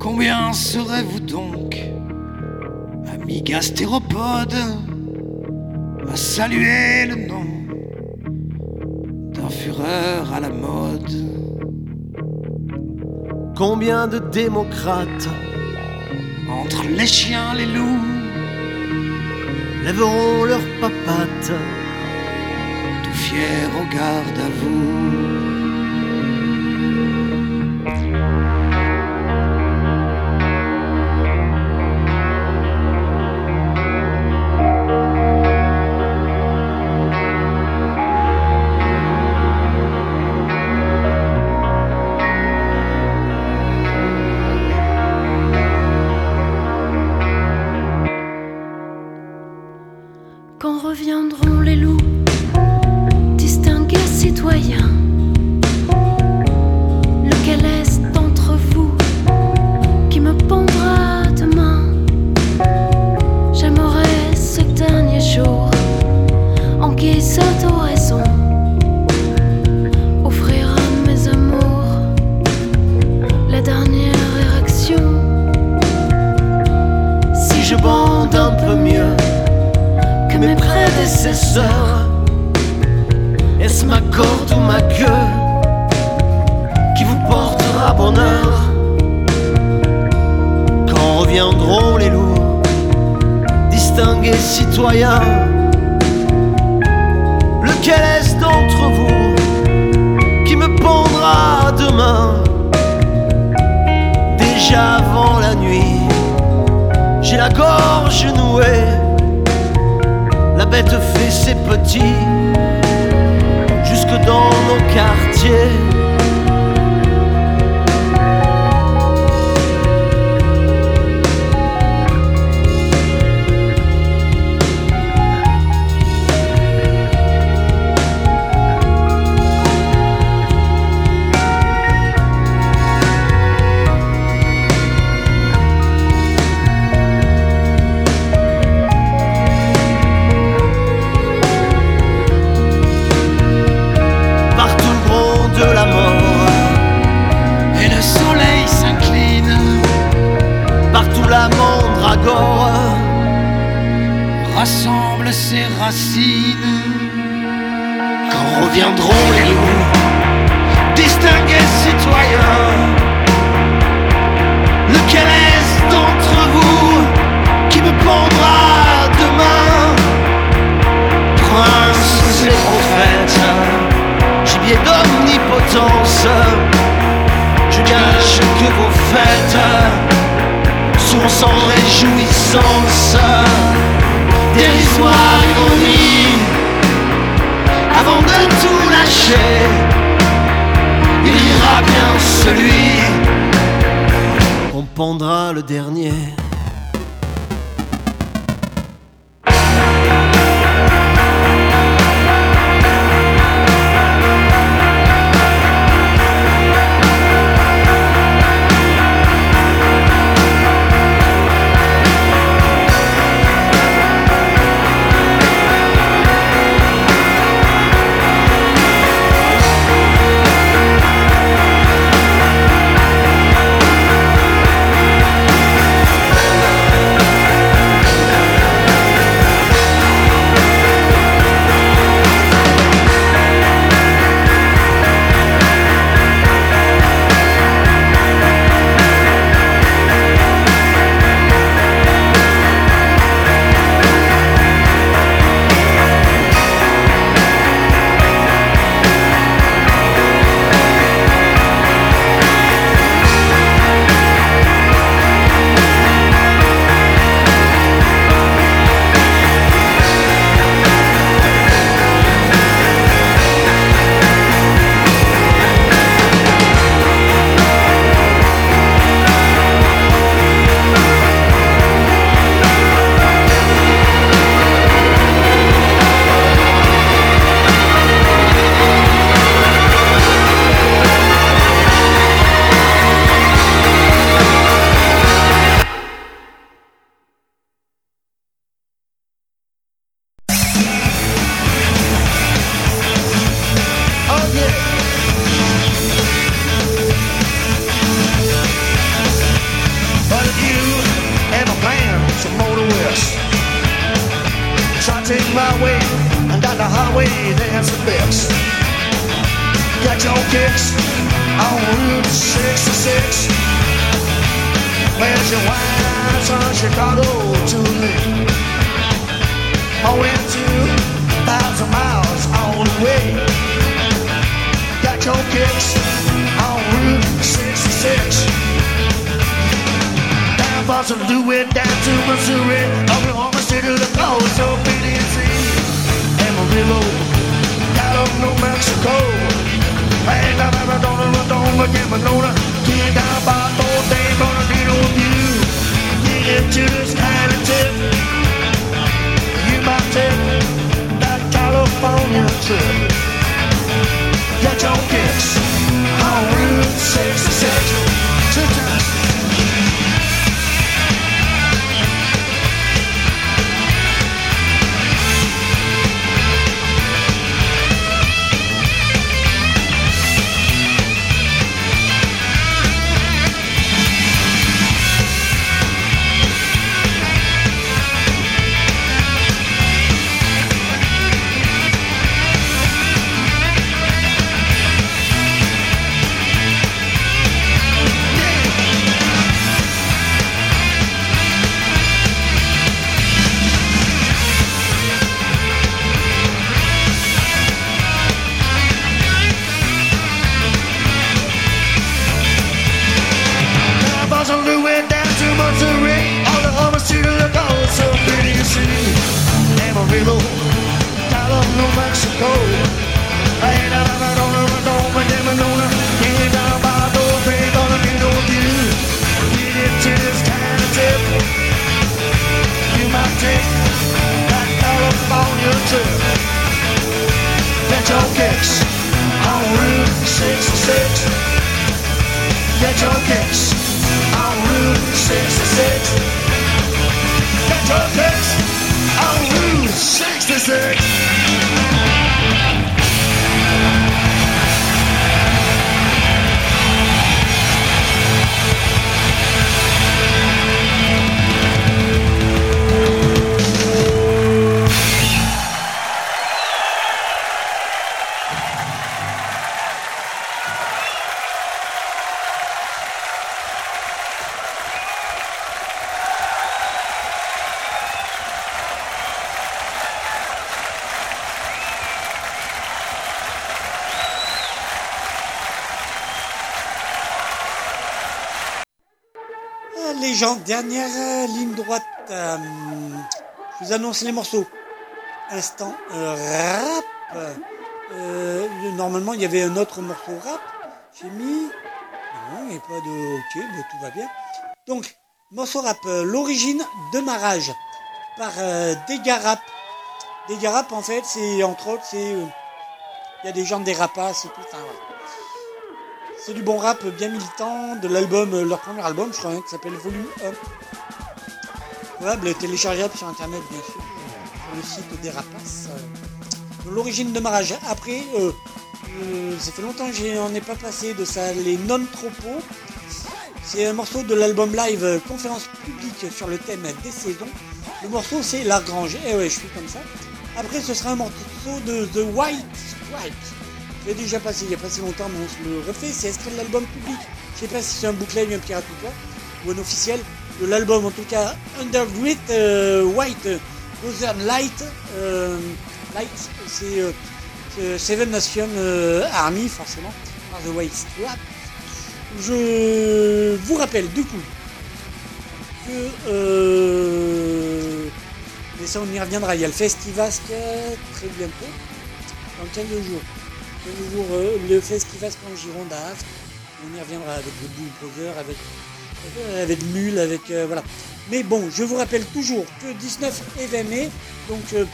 Combien serez-vous donc, amis gastéropodes, à saluer le nom d'un fureur à la mode? Combien de démocrates Entre les chiens, les loups, lèveront leurs papates? Fiers au garde à vous Quand reviendront les loups, distingués citoyens, lequel est-ce d'entre vous qui me pendra demain? Déjà avant la nuit, j'ai la gorge nouée. La bête fait ses petits jusque dans nos quartiers. Quand reviendront les loups, distingués citoyens, lequel est d'entre vous qui me pendra demain? Princes et prophètes, gibier d'omnipotence, je gage que vos fêtes sont sans réjouissance, dérisoire ironie, de tout lâcher, il ira bien celui qu'on pendra le dernier. Dernière euh, ligne droite. euh, je vous annonce les morceaux. Instant euh, rap. Normalement, il y avait un autre morceau rap. J'ai mis. Non, il n'y a pas de. Ok, tout va bien. Donc, morceau rap. L'origine de ma rage. Par euh, Dégâts Rap. Dégâts Rap, en fait, c'est entre autres, c'est. Il y a des gens des rapaces et tout. C'est du bon rap bien militant de l'album, euh, leur premier album, je crois, hein, qui s'appelle Volume 1. Probable, téléchargeable sur internet, bien sûr, sur le site des rapaces. euh, L'origine de Marage. Après, euh, ça fait longtemps que j'en ai pas passé de ça, les non-tropos. C'est un morceau de l'album live Conférence publique sur le thème des saisons. Le morceau, c'est L'Argrange. Eh ouais, je suis comme ça. Après, ce sera un morceau de The White. L'ai déjà passé il n'y a pas si longtemps, mais on se le refait. C'est extrait de l'album public. Je sais pas si c'est un bootleg, un pirate ou quoi, ou un officiel. De l'album, en tout cas, Underground euh, White Northern Light. euh, Light, c'est euh, c'est Seven Nation euh, Army, forcément, par The White. Je vous rappelle, du coup, que. Mais ça, on y reviendra. Il y a le Festivasque très bientôt, dans 15 jours. 15 jours, euh, le Festivasque en Gironde à Avre. On y reviendra avec le Brother, avec, euh, avec Mule, avec. euh, voilà. Mais bon, je vous rappelle toujours que 19 et 20 mai, donc euh,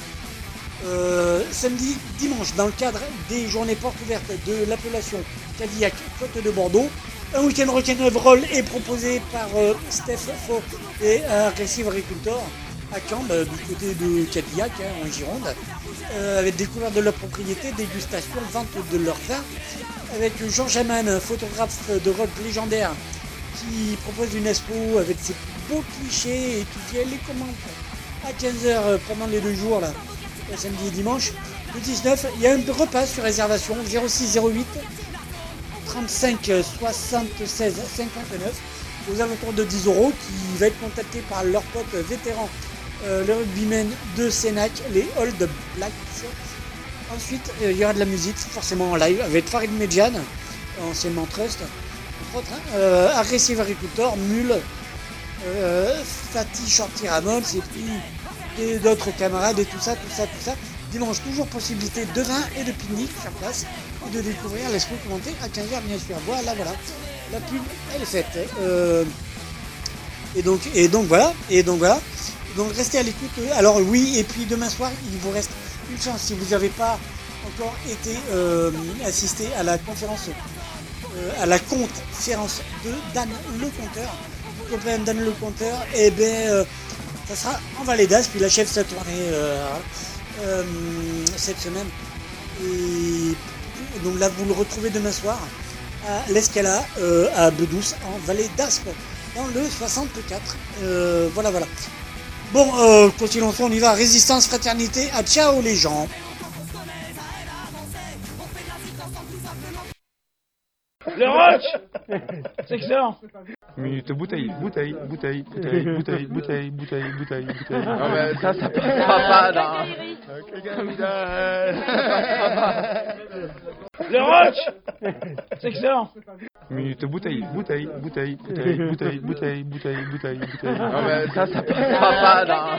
euh, samedi, dimanche, dans le cadre des journées portes ouvertes de l'appellation Cadillac Côte de Bordeaux, un week-end rock'n'roll est proposé par euh, Steph Faux et un Agressive Agricultor à Caen, bah, du côté de Cadillac, hein, en Gironde, euh, avec découverte de leur propriété, dégustation, vente de leur vin, avec Georges Hamann, un photographe de rock légendaire, qui propose une expo avec ses beaux clichés et qui les commente à 15h pendant les deux jours, là, samedi et dimanche. Le 19, il y a un repas sur réservation 06 08 35 76 59 aux alentours de 10 euros qui va être contacté par leur pote vétéran, euh, le rugbyman de Sénac, les Old Blacks. Ensuite, euh, il y aura de la musique, forcément en live, avec Farid Medjan, anciennement Trust, entre autres, hein, euh, Aggressive Agricultor, Mule, Fatih Shorty Ramones, et puis d'autres camarades, et tout ça, tout ça, tout ça. Dimanche, toujours possibilité de vin et de pique-nique sur place, et de découvrir l'esprit commenté à 15h, bien sûr. Voilà, voilà. La pub, elle est faite. Et donc, et donc voilà, et donc voilà. Donc restez à l'écoute. Alors oui, et puis demain soir, il vous reste une chance si vous n'avez pas encore été euh, assisté à la conférence, euh, à la conférence de Dan Le Conteur. Vous comprenez Dan Le Conteur, et bien euh, ça sera en Vallée d'As, puis il achève sa tournée euh, euh, cette semaine. Et donc là, vous le retrouvez demain soir à l'Escala, euh, à Bedouce, en Vallée d'Aspe, dans le 64. Euh, voilà, voilà. Bon, euh, continuons, on y va. Résistance, fraternité, à ciao les gens. Le roach C'est excellent Minute bouteille, bouteille, bouteille, bouteille, bouteille, bouteille, bouteille, bouteille, bouteille. Non, mais ça, ça passera pas dans. Le roach C'est excellent Minute bouteille, bouteille, bouteille, bouteille, bouteille, bouteille, bouteille, bouteille, bouteille. Non, mais ça, ça passera pas dans.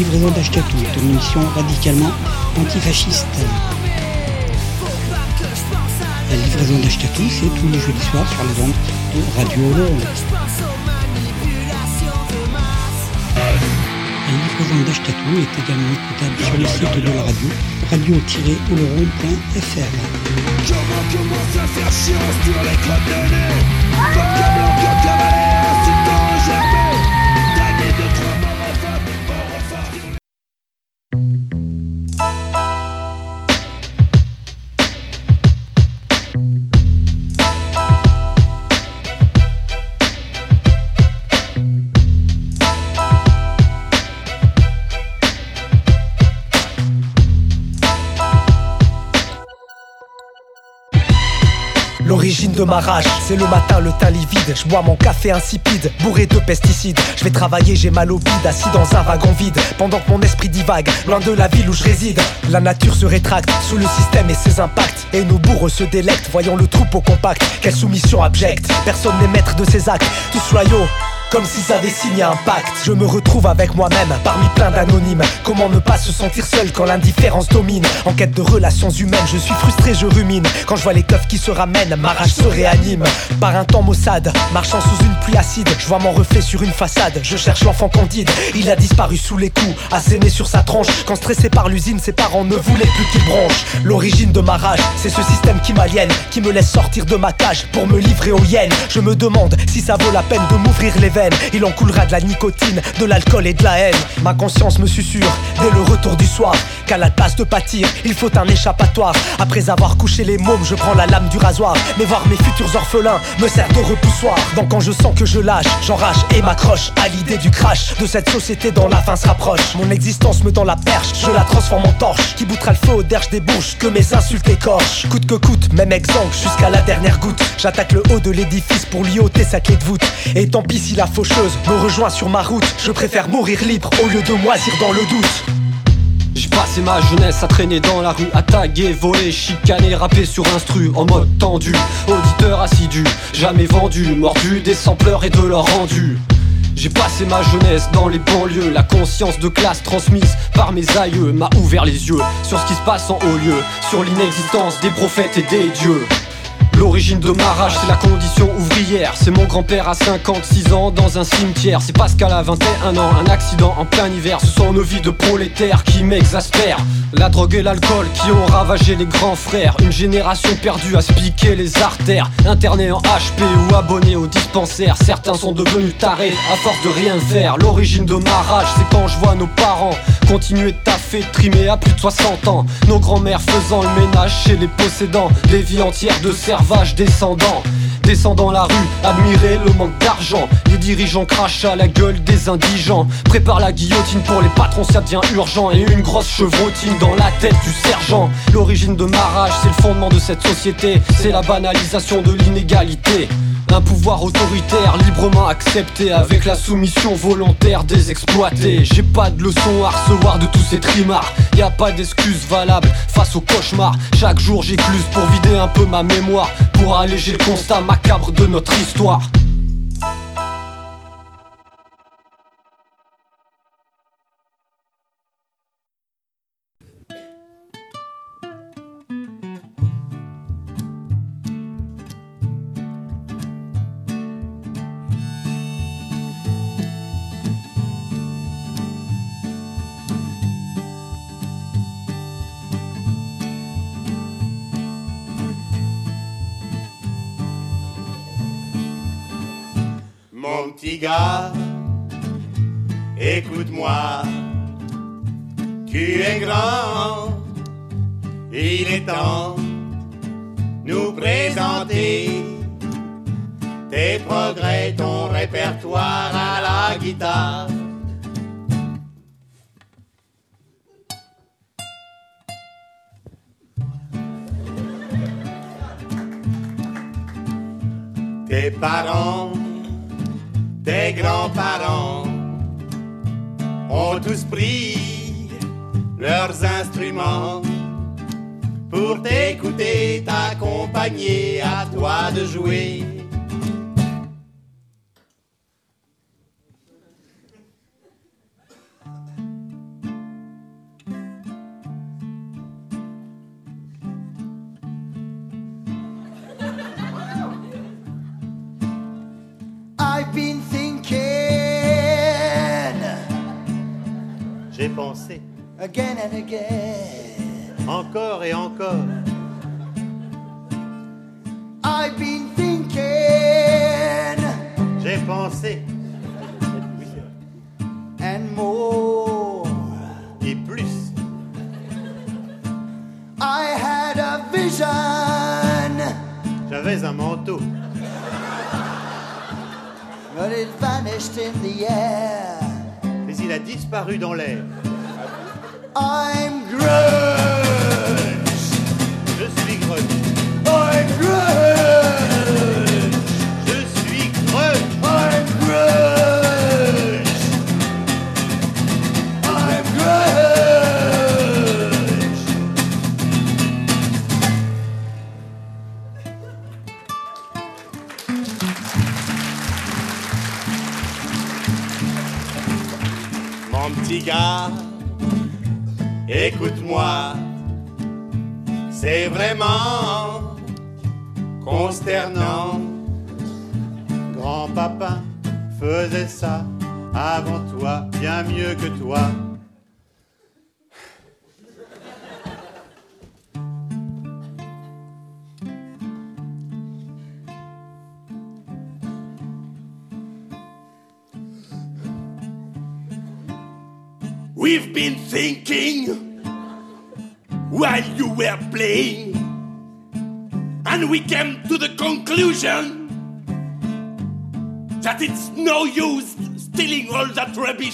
Livraison d'Achetatou est une émission radicalement antifasciste. La livraison d'Achetatou, c'est tous les jeudis soirs sur les ondes de Radio Oloron. La livraison d'Achetatou est également écoutable sur le site de la radio, radio-oloron.fr. Comment ma c'est le matin, le teint livide. Je bois mon café insipide, bourré de pesticides. Je vais travailler, j'ai mal au bide, assis dans un wagon vide. Pendant que mon esprit divague, loin de la ville où je réside. La nature se rétracte sous le système et ses impacts. Et nos bourreaux se délectent, voyant le troupeau compact. Quelle soumission abjecte, personne n'est maître de ses actes. Tous loyaux. Comme s'ils avaient signé un pacte. Je me retrouve avec moi-même parmi plein d'anonymes. Comment ne pas se sentir seul quand l'indifférence domine? En quête de relations humaines je suis frustré je rumine. Quand je vois les keufs qui se ramènent ma rage se réanime. Par un temps maussade Marchant sous une pluie acide Je vois mon reflet sur une façade. Je cherche l'enfant candide. Il a disparu sous les coups Asséné sur sa tronche. Quand stressé par l'usine ses parents ne voulaient plus qu'il bronche L'origine de ma rage C'est ce système qui m'aliène Qui me laisse sortir de ma cage Pour me livrer aux hyènes Je me demande si ça vaut la peine de m'ouvrir les veines Il en coulera de la nicotine, de l'alcool et de la haine. Ma conscience me susurre dès le retour du soir Qu'à la place de pâtir, il faut un échappatoire. Après avoir couché les mômes, je prends la lame du rasoir. Mais voir mes futurs orphelins me sert de repoussoir. Donc quand je sens que je lâche, j'enrage et m'accroche À l'idée du crash. De cette société dont la fin se rapproche. Mon existence me tend la perche, je la transforme en torche. Qui boutera le feu aux derges des bouches, que mes insultes écorchent. Coûte que coûte, même exemple jusqu'à la dernière goutte. J'attaque le haut de l'édifice pour lui ôter sa clé de voûte. Et tant pis si la faucheuse me rejoint sur ma route Je préfère mourir libre au lieu de moisir dans le doute J'ai passé ma jeunesse à traîner dans la rue, à taguer, voler, chicaner, rapper sur instru en mode tendu. Auditeur assidu, jamais vendu, mordu des sampleurs et de leur rendu. J'ai passé ma jeunesse dans les banlieues, la conscience de classe transmise par mes aïeux m'a ouvert les yeux sur ce qui se passe en haut lieu, sur l'inexistence des prophètes et des dieux. L'origine de ma rage, c'est la condition ouvrière. C'est mon grand-père à 56 ans dans un cimetière. C'est Pascal à 21 ans, un accident en plein hiver. Ce sont nos vies de prolétaires qui m'exaspèrent. La drogue et l'alcool qui ont ravagé les grands frères. Une génération perdue à se piquer les artères. Internés en HP ou abonnés au dispensaire. Certains sont devenus tarés à force de rien faire. L'origine de ma rage, c'est quand je vois nos parents continuer de taffer, trimer à plus de 60 ans. Nos grands-mères faisant le ménage chez les possédants. Des vies entières de servage descendants. Descendant la rue, admirer le manque d'argent. Les dirigeants crachent à la gueule des indigents. Prépare la guillotine pour les patrons, ça devient urgent. Et une grosse chevrotine dans la tête du sergent. L'origine de ma rage, c'est le fondement de cette société. C'est la banalisation de l'inégalité. Un pouvoir autoritaire librement accepté avec la soumission volontaire des exploités. J'ai pas de leçon à recevoir de tous ces trimards. Y a pas d'excuses valables face au cauchemar. Chaque jour j'écluse pour vider un peu ma mémoire, pour alléger le constat macabre de notre histoire. Petit gars, écoute-moi, tu es grand, il est temps nous présenter tes progrès, ton répertoire à la guitare. Tes parents tes grands-parents ont tous pris leurs instruments pour t'écouter, t'accompagner, à toi de jouer. Pensé again and again. encore et encore.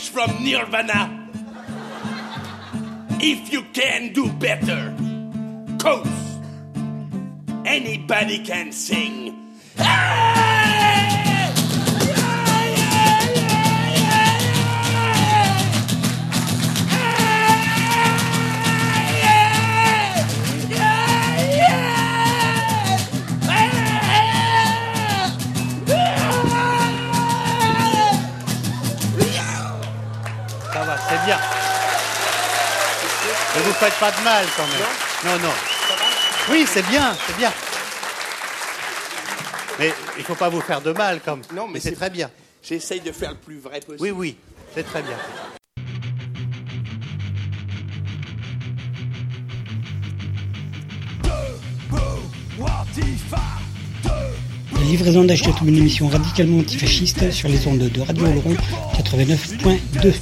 From Nirvana. If you can do better, cause anybody can sing. Ça faites pas de mal quand même. Non, non. Oui, c'est bien, c'est bien. Mais il faut pas vous faire de mal, comme. Non, mais c'est c'est- très bien. J'essaye de faire le plus vrai possible. Oui, oui, c'est très bien. La livraison d'Achetatou, une émission radicalement antifasciste sur les ondes de Radio Oloron 89.2.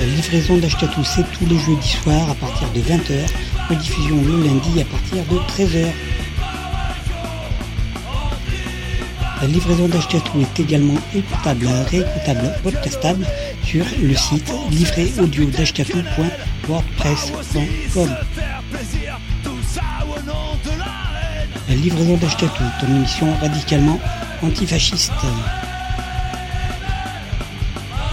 La livraison d'Achetatou, c'est tous les jeudis soirs à partir de 20h, rediffusion le lundi à partir de 13h. La livraison d'Achetatou est également écoutable, réécoutable, podcastable sur le site livréaudio.wordpress.com. La livraison d'Achetatou, ton émission radicalement antifasciste.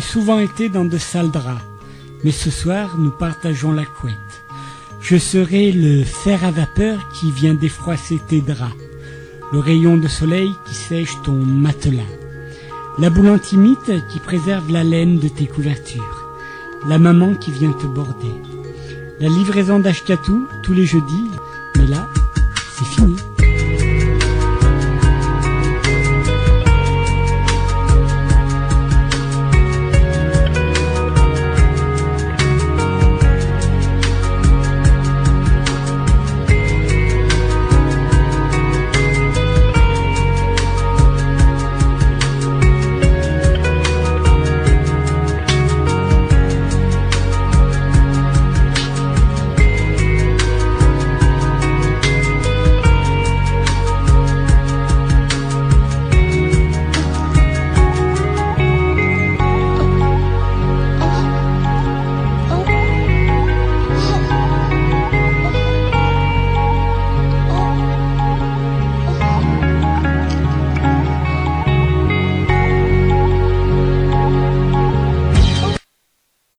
j'ai souvent été dans de sales draps, mais ce soir, nous partageons la couette. Je serai le fer à vapeur qui vient défroisser tes draps, le rayon de soleil qui sèche ton matelas, la boule antimite qui préserve la laine de tes couvertures, la maman qui vient te border, la livraison d'Ashkatou tous les jeudis,